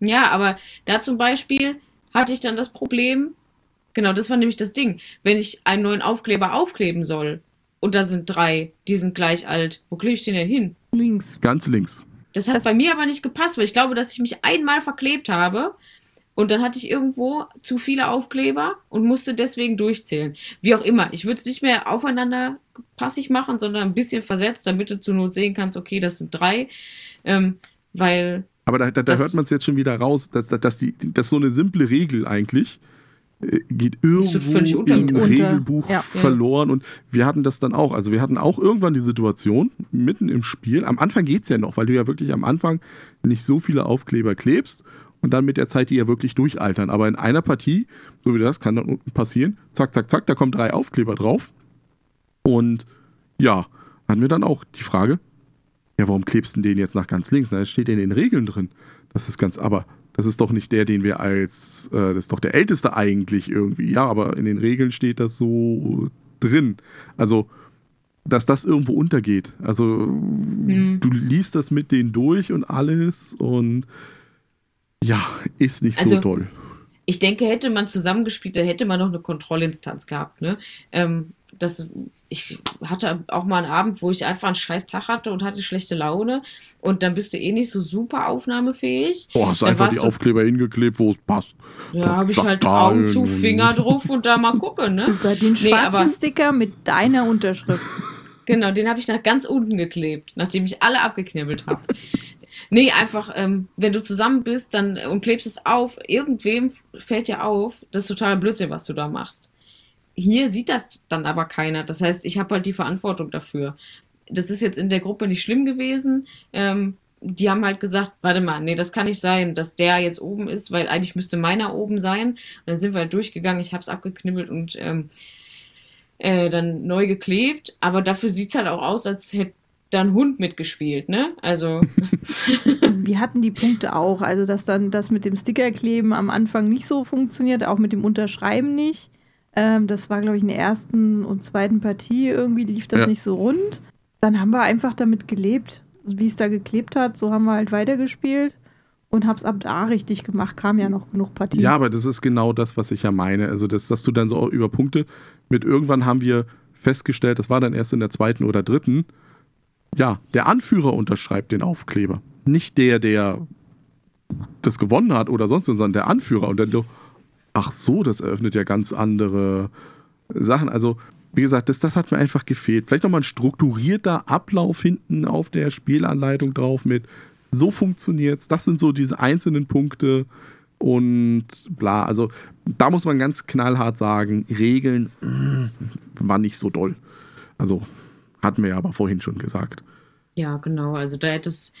Speaker 3: Ja, aber da zum Beispiel hatte ich dann das Problem, genau, das war nämlich das Ding, wenn ich einen neuen Aufkleber aufkleben soll und da sind drei, die sind gleich alt, wo klebe ich den denn hin?
Speaker 1: Links.
Speaker 2: Ganz links.
Speaker 3: Das hat
Speaker 1: Das-
Speaker 3: bei mir aber nicht gepasst, weil ich glaube, dass ich mich einmal verklebt habe und dann hatte ich irgendwo zu viele Aufkleber und musste deswegen durchzählen. Wie auch immer. Ich würde es nicht mehr aufeinander passig machen, sondern ein bisschen versetzt, damit du zur Not sehen kannst, okay, das sind drei. Ähm, weil,
Speaker 2: Aber da, da, da hört man es jetzt schon wieder raus, dass, dass, die, dass so eine simple Regel eigentlich äh, geht irgendwo im. Regelbuch
Speaker 1: Ja.
Speaker 2: verloren. Und wir hatten das dann auch. Also wir hatten auch irgendwann die Situation, mitten im Spiel, am Anfang geht es ja noch, weil du ja wirklich am Anfang nicht so viele Aufkleber klebst und dann mit der Zeit die ja wirklich durchaltern. Aber in einer Partie, so wie das, kann dann unten passieren, zack, zack, zack, da kommen drei Aufkleber drauf. Und ja, hatten wir dann auch die Frage, ja, warum klebst du den jetzt nach ganz links? Na, das steht in den Regeln drin. Das ist ganz, aber das ist doch nicht der, den wir als, äh, das ist doch der älteste eigentlich irgendwie. Ja, aber in den Regeln steht das so drin. Also, dass das irgendwo untergeht. Also,
Speaker 3: Hm.
Speaker 2: du liest das mit denen durch und alles und ja, ist nicht so
Speaker 3: Also,
Speaker 2: toll.
Speaker 3: ich denke, hätte man zusammengespielt, dann hätte man noch eine Kontrollinstanz gehabt. Ne? Ähm, das, ich hatte auch mal einen Abend, wo ich einfach einen scheiß Tag hatte und hatte schlechte Laune. Und dann bist du eh nicht so super aufnahmefähig.
Speaker 2: Boah, hast
Speaker 3: dann
Speaker 2: einfach die
Speaker 3: du-
Speaker 2: Aufkleber hingeklebt, wo es passt.
Speaker 3: Da habe ich halt Augen zu,
Speaker 2: und-
Speaker 3: Finger drauf und da mal gucken, ne?
Speaker 1: Über den
Speaker 3: Nee,
Speaker 1: schwarzen
Speaker 3: aber-
Speaker 1: Sticker mit deiner Unterschrift.
Speaker 3: Genau, den habe ich nach ganz unten geklebt, nachdem ich alle abgeknibbelt habe. Nee, einfach, ähm, wenn du zusammen bist dann, und klebst es auf, irgendwem fällt dir auf, das ist totaler Blödsinn, was du da machst. Hier sieht das dann aber keiner. Das heißt, ich habe halt die Verantwortung dafür. Das ist jetzt in der Gruppe nicht schlimm gewesen. Ähm, die haben halt gesagt, warte mal, nee, das kann nicht sein, dass der jetzt oben ist, weil eigentlich müsste meiner oben sein. Und dann sind wir halt durchgegangen, ich habe es abgeknibbelt und ähm, äh, dann neu geklebt. Aber dafür sieht es halt auch aus, als hätte da ein Hund mitgespielt, ne? Also,
Speaker 1: Wir hatten die Punkte auch. Also, dass dann das mit dem Stickerkleben am Anfang nicht so funktioniert, auch mit dem Unterschreiben nicht. Ähm, das war, glaube ich, in der ersten und zweiten Partie irgendwie lief das
Speaker 2: Ja.
Speaker 1: nicht so rund. Dann haben wir einfach damit gelebt, wie es da geklebt hat. So haben wir halt weitergespielt und hab's ab da richtig gemacht. Kam ja noch genug Partien.
Speaker 2: Ja, aber das ist genau das, was ich ja meine. Also, das, dass du dann so über Punkte mit irgendwann haben wir festgestellt, das war dann erst in der zweiten oder dritten, ja, der Anführer unterschreibt den Aufkleber. Nicht der, der das gewonnen hat oder sonst was, sondern der Anführer. Und dann so, ach so, das eröffnet ja ganz andere Sachen. Also, wie gesagt, das, das hat mir einfach gefehlt. Vielleicht nochmal ein strukturierter Ablauf hinten auf der Spielanleitung drauf mit, so funktioniert's, das sind so diese einzelnen Punkte und bla. Also, da muss man ganz knallhart sagen, Regeln mm, war nicht so doll. Also, hatten wir ja aber vorhin schon gesagt.
Speaker 3: ja, genau. Also da hätte es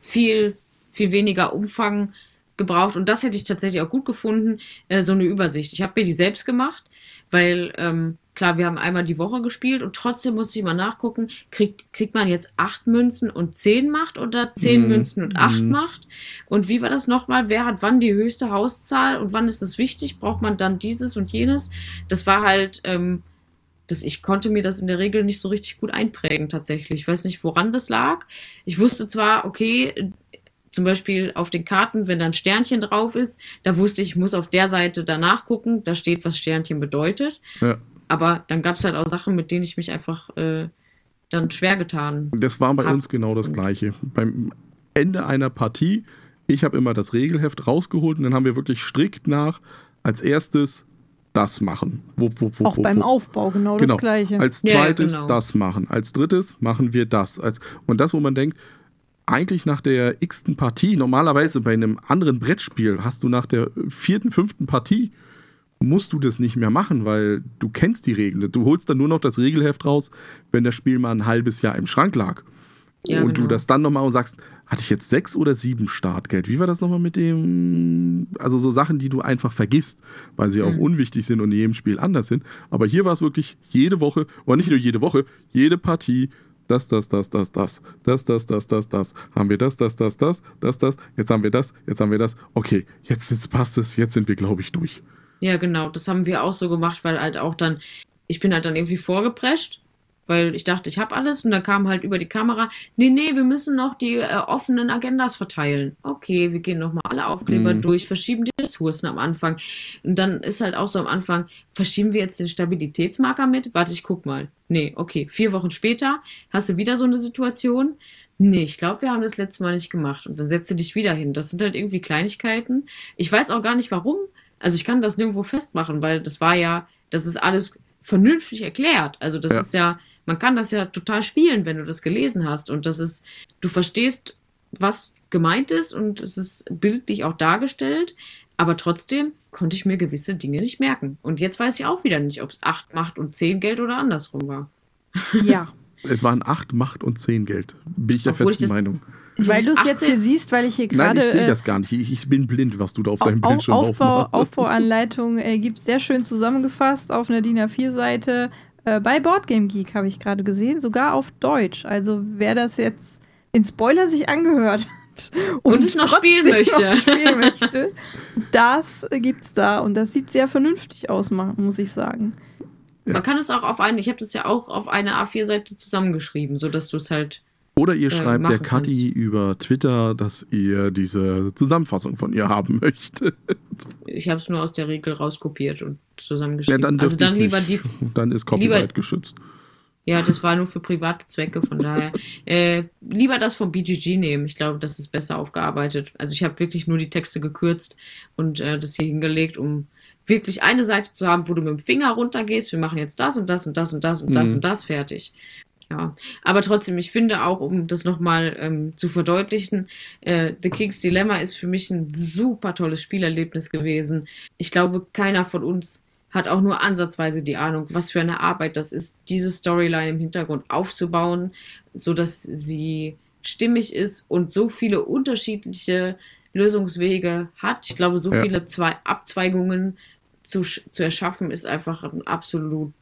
Speaker 3: viel, viel weniger Umfang gebraucht. Und das hätte ich tatsächlich auch gut gefunden, äh, so eine Übersicht. Ich habe mir die selbst gemacht, weil, ähm, klar, wir haben einmal die Woche gespielt und trotzdem musste ich mal nachgucken, kriegt, kriegt man jetzt acht Münzen und zehn Macht oder zehn
Speaker 2: Mhm.
Speaker 3: Münzen und acht
Speaker 2: Mhm.
Speaker 3: Macht? Und wie war das nochmal? Wer hat wann die höchste Hauszahl und wann ist das wichtig? Braucht man dann dieses und jenes? Das war halt, ähm, das, ich konnte mir das in der Regel nicht so richtig gut einprägen tatsächlich. Ich weiß nicht, woran das lag. Ich wusste zwar, okay, zum Beispiel auf den Karten, wenn da ein Sternchen drauf ist, da wusste ich, ich muss auf der Seite danach gucken, da steht, was Sternchen bedeutet.
Speaker 2: Ja.
Speaker 3: Aber dann gab es halt auch Sachen, mit denen ich mich einfach äh, dann schwer getan.
Speaker 2: Das war bei
Speaker 3: Hab-
Speaker 2: uns genau das Gleiche. Beim Ende einer Partie, ich habe immer das Regelheft rausgeholt und dann haben wir wirklich strikt nach als erstes das machen. Wo, wo, wo,
Speaker 1: Auch
Speaker 2: wo,
Speaker 1: beim. Aufbau genau,
Speaker 2: Genau.
Speaker 1: das Gleiche.
Speaker 2: Als
Speaker 3: Ja, ja,
Speaker 2: zweites
Speaker 3: genau.
Speaker 2: das machen. Als drittes machen wir das. Als, und das, wo man denkt, eigentlich nach der x-ten Partie, normalerweise bei einem anderen Brettspiel, hast du nach der vierten, fünften Partie, musst du das nicht mehr machen, weil du kennst die Regeln. Du holst dann nur noch das Regelheft raus, wenn das Spiel mal ein halbes Jahr im Schrank lag.
Speaker 3: Ja,
Speaker 2: und du
Speaker 3: genau.
Speaker 2: das dann nochmal und sagst, hatte ich jetzt sechs oder sieben Startgeld? Wie war das nochmal mit dem? Also so Sachen, die du einfach vergisst, weil sie auch
Speaker 3: Mhm.
Speaker 2: unwichtig sind und in jedem Spiel anders sind. Aber hier war es wirklich jede Woche, oder nicht nur jede Woche, jede Partie, das, das, das, das, das, das, das, das, das, das, haben wir das, das, das, das, das, das, jetzt haben wir das, jetzt haben wir das. Okay, jetzt, jetzt passt es, jetzt sind wir, glaube ich, durch.
Speaker 3: Ja, genau, das haben wir auch so gemacht, weil halt auch dann, ich bin halt dann irgendwie vorgeprescht, weil ich dachte, ich habe alles und dann kam halt über die Kamera, nee, nee, wir müssen noch die äh, offenen Agendas verteilen. Okay, wir gehen nochmal alle Aufkleber
Speaker 2: Mhm.
Speaker 3: durch, verschieben die Ressourcen am Anfang. Und dann ist halt auch so am Anfang, verschieben wir jetzt den Stabilitätsmarker mit? Warte, ich guck mal. Nee, okay, vier Wochen später hast du wieder so eine Situation. Nee, ich glaube, wir haben das letzte Mal nicht gemacht. Und dann setzt du dich wieder hin. Das sind halt irgendwie Kleinigkeiten. Ich weiß auch gar nicht warum. Also ich kann das nirgendwo festmachen, weil das war ja, das ist alles vernünftig erklärt. Also das
Speaker 2: Ja.
Speaker 3: ist ja, man kann das ja total spielen, wenn du das gelesen hast. Und das ist, du verstehst, was gemeint ist und es ist bildlich auch dargestellt. Aber trotzdem konnte ich mir gewisse Dinge nicht merken. Und jetzt weiß ich auch wieder nicht, ob es 8 Macht und 10 Geld oder andersrum war.
Speaker 1: ja.
Speaker 2: Es waren acht Macht und zehn Geld. Bin ich der
Speaker 3: Obwohl ich
Speaker 2: festen
Speaker 3: das-
Speaker 2: Meinung.
Speaker 1: Weil
Speaker 3: bis
Speaker 1: du es jetzt
Speaker 3: 18
Speaker 1: hier siehst, weil ich hier
Speaker 2: Nein,
Speaker 1: gerade
Speaker 2: ich sehe
Speaker 1: äh,
Speaker 2: das gar nicht. Ich, ich bin blind, was du da auf
Speaker 1: Au-
Speaker 2: deinem
Speaker 1: Au-
Speaker 2: Bildschirm
Speaker 1: Aufbau. Aufbauanleitung äh, gibt sehr schön zusammengefasst auf einer DIN A4-Seite. Äh, bei Boardgame Geek habe ich gerade gesehen, sogar auf Deutsch. Also wer das jetzt in Spoiler sich angehört hat
Speaker 3: Und es noch spielen möchte.
Speaker 1: noch spielen möchte, das gibt's da und das sieht sehr vernünftig aus, muss ich sagen.
Speaker 3: Man kann es auch auf eine, ich habe das ja auch auf eine A4-Seite zusammengeschrieben, sodass du es halt
Speaker 2: Oder ihr
Speaker 3: äh,
Speaker 2: schreibt der
Speaker 3: machen
Speaker 2: Kathi über Twitter, dass ihr diese Zusammenfassung von ihr haben möchtet.
Speaker 3: Ich habe es nur aus der Regel rauskopiert und
Speaker 2: Ja,
Speaker 3: zusammengeschrieben.
Speaker 2: dann
Speaker 3: also dann lieber
Speaker 2: nicht.
Speaker 3: die.
Speaker 2: Dann ist Copyright
Speaker 3: lieber-
Speaker 2: geschützt.
Speaker 3: Ja, das war nur für private Zwecke, von daher. Äh, lieber das vom BGG nehmen. Ich glaube, das ist besser aufgearbeitet. Also ich habe wirklich nur die Texte gekürzt und äh, das hier hingelegt, um wirklich eine Seite zu haben, wo du mit dem Finger runtergehst. Wir machen jetzt das und das und das und das und das
Speaker 2: Mhm.
Speaker 3: und das fertig. Ja, aber trotzdem, ich finde auch, um das nochmal ähm, zu verdeutlichen, äh, The King's Dilemma ist für mich ein super tolles Spielerlebnis gewesen. Ich glaube, keiner von uns hat auch nur ansatzweise die Ahnung, was für eine Arbeit das ist, diese Storyline im Hintergrund aufzubauen, sodass sie stimmig ist und so viele unterschiedliche Lösungswege hat. Ich glaube, so
Speaker 2: Ja.
Speaker 3: viele zwei Abzweigungen zu, zu erschaffen, ist einfach ein absolut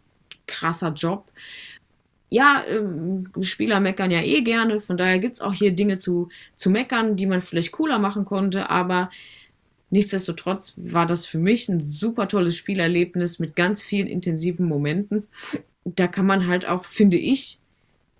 Speaker 3: krasser Job. Ja, ähm, Spieler meckern ja eh gerne, von daher gibt es auch hier Dinge zu, zu meckern, die man vielleicht cooler machen konnte, aber nichtsdestotrotz war das für mich ein super tolles Spielerlebnis mit ganz vielen intensiven Momenten. Da kann man halt auch, finde ich,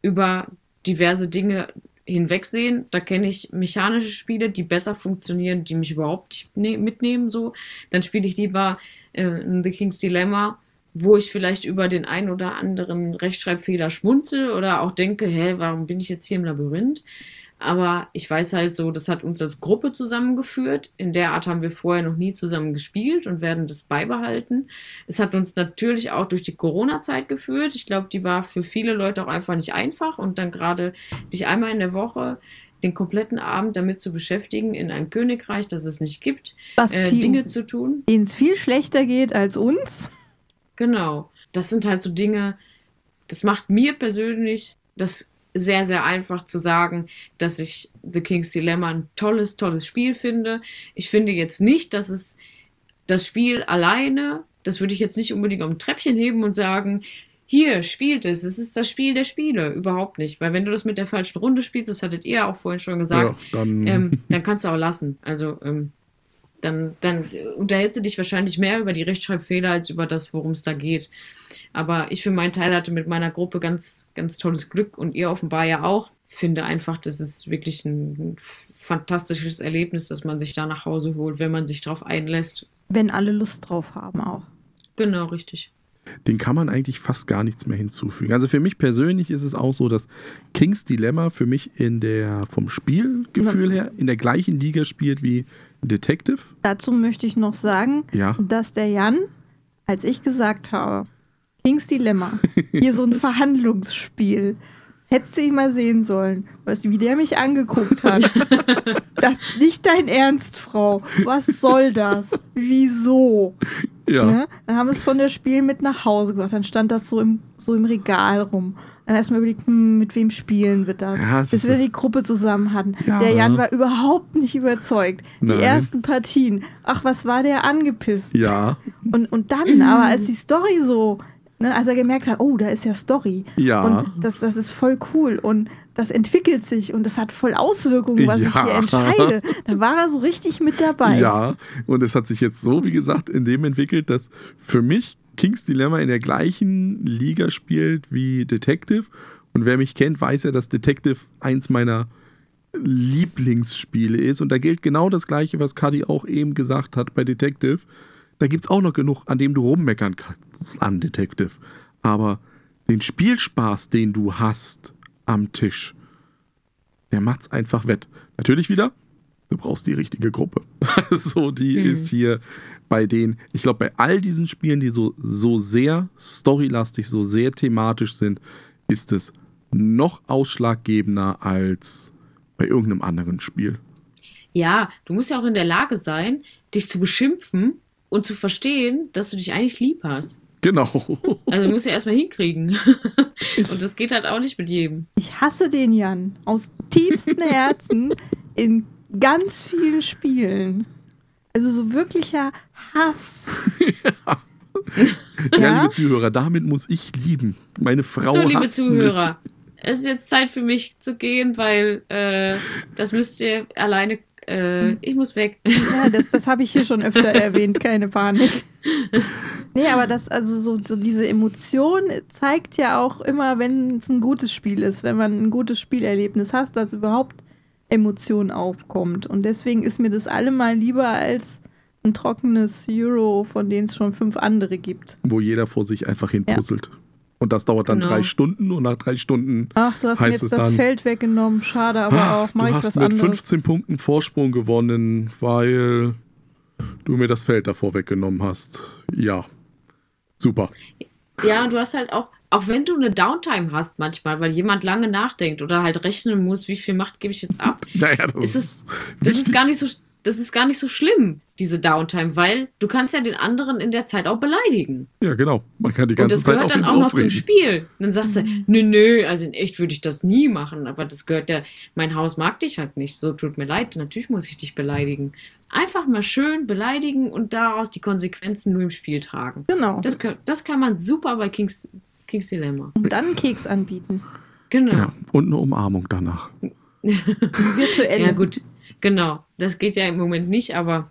Speaker 3: über diverse Dinge hinwegsehen. Da kenne ich mechanische Spiele, die besser funktionieren, die mich überhaupt nicht ne mitnehmen. So, dann spiele ich lieber äh, The King's Dilemma, wo ich vielleicht über den einen oder anderen Rechtschreibfehler schmunzel oder auch denke, hä, warum bin ich jetzt hier im Labyrinth? Aber ich weiß halt so, das hat uns als Gruppe zusammengeführt. In der Art haben wir vorher noch nie zusammen gespielt und werden das beibehalten. Es hat uns natürlich auch durch die Corona-Zeit geführt. Ich glaube, die war für viele Leute auch einfach nicht einfach. Und dann gerade dich einmal in der Woche den kompletten Abend damit zu beschäftigen, in einem Königreich, das es nicht gibt,
Speaker 1: Was
Speaker 3: äh,
Speaker 1: viel,
Speaker 3: Dinge zu tun.
Speaker 1: denen es viel schlechter geht als uns.
Speaker 3: Genau. Das sind halt so Dinge, das macht mir persönlich das sehr, sehr einfach zu sagen, dass ich The King's Dilemma ein tolles, tolles Spiel finde. Ich finde jetzt nicht, dass es das Spiel alleine, das würde ich jetzt nicht unbedingt auf ein Treppchen heben und sagen, hier, spielt es, es ist das Spiel der Spiele. Überhaupt nicht. Weil wenn du das mit der falschen Runde spielst, das hattet ihr auch vorhin schon gesagt,
Speaker 2: ja, dann
Speaker 3: ähm, dann kannst du auch lassen. Also ähm, dann, dann unterhältst du dich wahrscheinlich mehr über die Rechtschreibfehler als über das, worum es da geht. Aber ich für meinen Teil hatte mit meiner Gruppe ganz, ganz tolles Glück und ihr offenbar ja auch. Finde einfach, das ist wirklich ein fantastisches Erlebnis, dass man sich da nach Hause holt, wenn man sich drauf einlässt.
Speaker 1: Wenn alle Lust drauf haben auch.
Speaker 3: Genau, richtig.
Speaker 2: den kann man eigentlich fast gar nichts mehr hinzufügen. Also für mich persönlich ist es auch so, dass Kings Dilemma für mich in der, vom Spielgefühl her, in der gleichen Liga spielt wie Detective.
Speaker 1: Dazu möchte ich noch sagen,
Speaker 2: Ja.
Speaker 1: dass der Jan, als ich gesagt habe, Kings Dilemma, hier so ein Verhandlungsspiel, hättest du ihn mal sehen sollen, weißt du, wie der mich angeguckt hat. das ist nicht dein Ernst, Frau. Was soll das? Wieso?
Speaker 2: Ja.
Speaker 1: Ne? Dann haben wir es von der Spiel mit nach Hause gebracht. Dann stand das so im, so im Regal rum. Dann erstmal überlegt, hm, mit wem spielen wir das?
Speaker 2: Ja, das
Speaker 1: Bis wir die Gruppe zusammen hatten.
Speaker 2: Ja.
Speaker 1: Der Jan war überhaupt nicht überzeugt. Die
Speaker 2: Nein.
Speaker 1: ersten Partien. Ach, was war der angepisst?
Speaker 2: Ja.
Speaker 1: Und, und dann, aber als die Story so, ne, als er gemerkt hat, oh, da ist ja Story.
Speaker 2: Ja.
Speaker 1: Und das, das ist voll cool. Und das entwickelt sich und das hat voll Auswirkungen, was ich
Speaker 2: Ja.
Speaker 1: hier entscheide. Da war er so richtig mit dabei.
Speaker 2: Ja, und es hat sich jetzt so, wie gesagt, in dem entwickelt, dass für mich Kings Dilemma in der gleichen Liga spielt wie Detective. Und wer mich kennt, weiß ja, dass Detective eins meiner Lieblingsspiele ist. Und da gilt genau das Gleiche, was Kadi auch eben gesagt hat bei Detective. Da gibt es auch noch genug, an dem du rummeckern kannst an Detective. Aber den Spielspaß, den du hast am Tisch, der macht's einfach wett. Natürlich wieder, du brauchst die richtige Gruppe. Also die
Speaker 3: Mhm.
Speaker 2: ist hier bei denen, ich glaube, bei all diesen Spielen, die so, so sehr storylastig, so sehr thematisch sind, ist es noch ausschlaggebender als bei irgendeinem anderen Spiel.
Speaker 3: Ja, du musst ja auch in der Lage sein, dich zu beschimpfen und zu verstehen, dass du dich eigentlich lieb hast.
Speaker 2: Genau.
Speaker 3: Also du musst ja erstmal hinkriegen. Und das geht halt auch nicht mit jedem.
Speaker 1: Ich hasse den Jan aus tiefstem Herzen in ganz vielen Spielen. Also so wirklicher Hass.
Speaker 2: Ja,
Speaker 1: Ja?
Speaker 2: liebe Zuhörer, damit muss ich lieben. Meine Frau
Speaker 3: so, liebe
Speaker 2: hasst
Speaker 3: Zuhörer, es ist jetzt Zeit für mich zu gehen, weil äh, das müsst ihr alleine. Äh, ich muss weg.
Speaker 1: Ja, das, das habe ich hier schon öfter erwähnt, keine Panik. Nee, aber das, also so, so diese Emotion zeigt ja auch immer, wenn es ein gutes Spiel ist, wenn man ein gutes Spielerlebnis hast, dass überhaupt Emotion aufkommt. Und deswegen ist mir das allemal lieber als ein trockenes Euro, von denen es schon fünf andere gibt.
Speaker 2: wo jeder vor sich einfach hinpuzzelt. Und das dauert dann
Speaker 3: Genau.
Speaker 2: drei Stunden und nach drei Stunden
Speaker 1: Ach, du hast mir jetzt das
Speaker 2: dann-
Speaker 1: Feld weggenommen, schade, aber
Speaker 2: Ach,
Speaker 1: auch, mach
Speaker 2: du
Speaker 1: ich
Speaker 2: hast
Speaker 1: was
Speaker 2: mit
Speaker 1: anderes.
Speaker 2: 15 Punkten Vorsprung gewonnen, weil du mir das Feld davor weggenommen hast. Ja. Super.
Speaker 3: Ja, und du hast halt auch, auch wenn du eine Downtime hast manchmal, weil jemand lange nachdenkt oder halt rechnen muss, wie viel Macht gebe ich jetzt ab,
Speaker 2: Naja, das
Speaker 3: ist es, das ist gar nicht so, das ist gar nicht so schlimm, diese Downtime, weil du kannst ja den anderen in der Zeit auch beleidigen.
Speaker 2: Ja, genau. Man kann die
Speaker 3: Und
Speaker 2: ganze
Speaker 3: das
Speaker 2: Zeit
Speaker 3: gehört dann auch noch zum
Speaker 2: aufregen.
Speaker 3: Spiel. Und dann sagst du, nö, nö, also in echt würde ich das nie machen, aber das gehört ja, mein Haus mag dich halt nicht, so tut mir leid, natürlich muss ich dich beleidigen. Einfach mal schön beleidigen und daraus die Konsequenzen nur im Spiel tragen.
Speaker 1: Genau.
Speaker 3: Das, gehört- das kann man super bei Kings, Kings Dilemma.
Speaker 1: Und dann einen Keks anbieten.
Speaker 3: Genau.
Speaker 2: Ja, und eine Umarmung danach.
Speaker 1: Virtuell.
Speaker 3: Ja, gut, genau. Das geht ja im Moment nicht, aber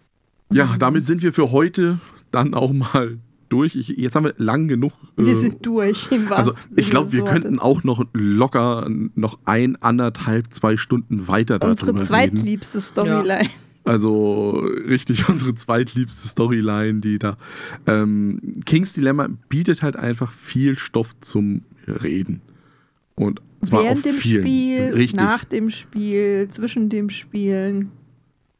Speaker 2: Ja, damit sind wir für heute dann auch mal durch. Ich, jetzt haben wir lang genug. äh,
Speaker 1: Wir sind durch. Im
Speaker 2: also ich glaube, wir könnten auch noch locker noch ein, anderthalb, zwei Stunden weiter
Speaker 1: Unsere
Speaker 2: darüber reden.
Speaker 1: zweitliebste Storyline.
Speaker 2: Also richtig unsere zweitliebste Storyline, die da. Ähm, Kings Dilemma bietet halt einfach viel Stoff zum Reden. Und zwar
Speaker 1: Während dem
Speaker 2: vielen.
Speaker 1: Spiel,
Speaker 2: Richtig.
Speaker 1: nach dem Spiel, zwischen dem Spielen.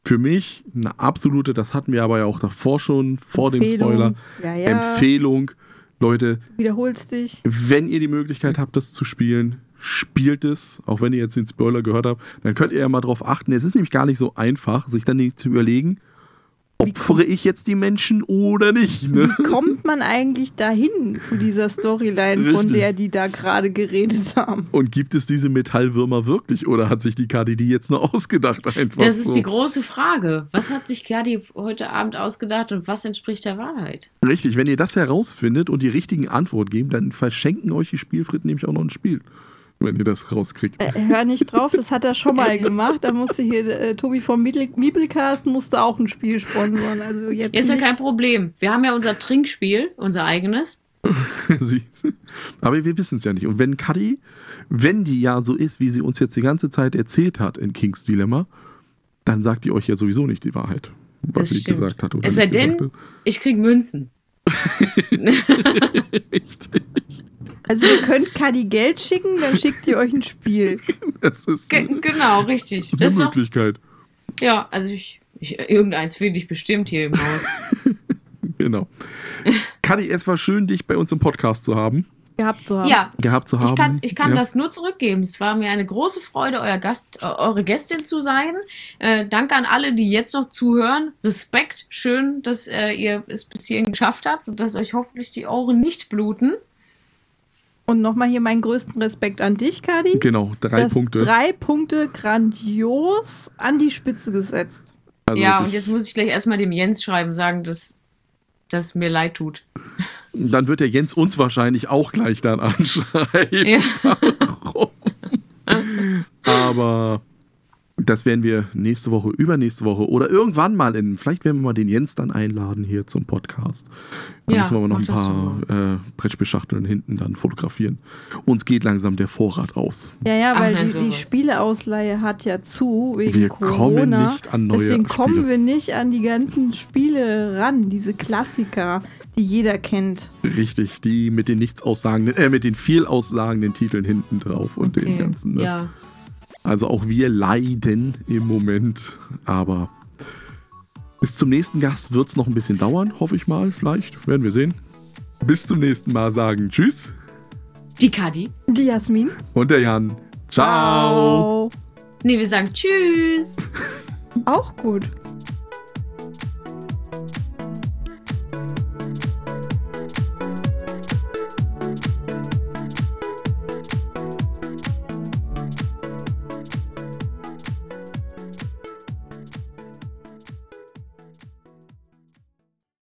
Speaker 2: Für mich eine absolute, das hatten wir aber ja auch davor schon, vor dem
Speaker 1: Empfehlung.
Speaker 2: Spoiler.
Speaker 1: Ja, ja.
Speaker 2: Empfehlung. Leute,
Speaker 1: Wiederholst dich.
Speaker 2: wenn ihr die Möglichkeit habt, das zu spielen, spielt es. Auch wenn ihr jetzt den Spoiler gehört habt, dann könnt ihr ja mal drauf achten. Es ist nämlich gar nicht so einfach, sich dann nicht zu überlegen, opfere ich jetzt die Menschen oder nicht. Ne?
Speaker 1: Wie kommt man eigentlich dahin zu dieser Storyline, von der die da gerade geredet haben?
Speaker 2: Und gibt es diese Metallwürmer wirklich oder hat sich die KDD jetzt nur ausgedacht einfach?
Speaker 3: das ist
Speaker 2: so?
Speaker 3: die große Frage. Was hat sich Kadi heute Abend ausgedacht und was entspricht der Wahrheit?
Speaker 2: Richtig, wenn ihr das herausfindet und die richtigen Antwort gebt, dann verschenken euch die Spielfritten nämlich auch noch ein Spiel, wenn ihr das rauskriegt.
Speaker 1: Äh, hör nicht drauf, das hat er schon mal gemacht. Da musste hier äh, Tobi vom Miebel- Miebelcast musste auch ein Spiel sponsern. Also jetzt
Speaker 3: Ist ja kein Problem. Wir haben ja unser Trinkspiel, unser eigenes.
Speaker 2: Aber wir wissen es ja nicht. Und wenn Cuddy, wenn die ja so ist, wie sie uns jetzt die ganze Zeit erzählt hat in Kings Dilemma, dann sagt die euch ja sowieso nicht die Wahrheit, was
Speaker 3: Das
Speaker 2: sie
Speaker 3: stimmt.
Speaker 2: gesagt hat. Oder
Speaker 3: Es sei denn, ich krieg Münzen.
Speaker 2: Richtig.
Speaker 1: Also ihr könnt Kadi Geld schicken, dann schickt ihr euch ein Spiel.
Speaker 2: Das ist,
Speaker 3: Ge
Speaker 2: das
Speaker 3: genau, richtig. Das ist
Speaker 2: eine
Speaker 3: doch,
Speaker 2: Möglichkeit.
Speaker 3: ja, also ich, ich, irgendeins finde ich bestimmt hier im Haus.
Speaker 2: Genau. Kadi, es war schön, dich bei uns im Podcast zu haben.
Speaker 1: Gehabt zu haben.
Speaker 3: Ja,
Speaker 2: Gehabt zu haben.
Speaker 3: Ich kann, ich kann
Speaker 2: ja.
Speaker 3: das nur zurückgeben. Es war mir eine große Freude, euer Gast, äh, eure Gästin zu sein. Äh, danke an alle, die jetzt noch zuhören. Respekt. Schön, dass äh, ihr es bis hierhin geschafft habt und dass euch hoffentlich die Ohren nicht bluten.
Speaker 1: Und nochmal hier meinen größten Respekt an dich, Kadi.
Speaker 2: Genau, drei
Speaker 1: Das
Speaker 2: Punkte.
Speaker 1: Drei Punkte grandios an die Spitze gesetzt.
Speaker 2: Also
Speaker 3: ja, und jetzt muss ich gleich erstmal dem Jens schreiben, sagen, dass das mir leid tut.
Speaker 2: Dann wird der Jens uns wahrscheinlich auch gleich dann anschreiben.
Speaker 3: Ja.
Speaker 2: Warum? Aber das werden wir nächste Woche, übernächste Woche oder irgendwann mal in. Vielleicht werden wir mal den Jens dann einladen hier zum Podcast. Dann
Speaker 3: Ja,
Speaker 2: müssen wir aber noch ein paar äh, Brettspielschachteln hinten dann fotografieren. Uns geht langsam der Vorrat aus.
Speaker 1: Ja, ja,
Speaker 3: Ach,
Speaker 1: weil
Speaker 3: nein,
Speaker 1: die, die. Spieleausleihe hat ja zu wegen
Speaker 2: Wir
Speaker 1: Corona.
Speaker 2: kommen nicht an neue
Speaker 1: Deswegen kommen
Speaker 2: Spiele.
Speaker 1: wir nicht an die ganzen Spiele ran, diese Klassiker, die jeder kennt.
Speaker 2: Richtig, die mit den nichts aussagenden, äh, mit den viel aussagenden Titeln hinten drauf und den
Speaker 3: Okay.
Speaker 2: ganzen. Ne?
Speaker 3: Ja.
Speaker 2: Also auch wir leiden im Moment, aber bis zum nächsten Gast wird es noch ein bisschen dauern, hoffe ich mal. Vielleicht werden wir sehen. Bis zum nächsten Mal sagen Tschüss
Speaker 3: Die Kadi.
Speaker 1: Die Jasmin.
Speaker 2: und der Jan. Ciao.
Speaker 3: Nee, wir sagen Tschüss.
Speaker 1: Auch gut.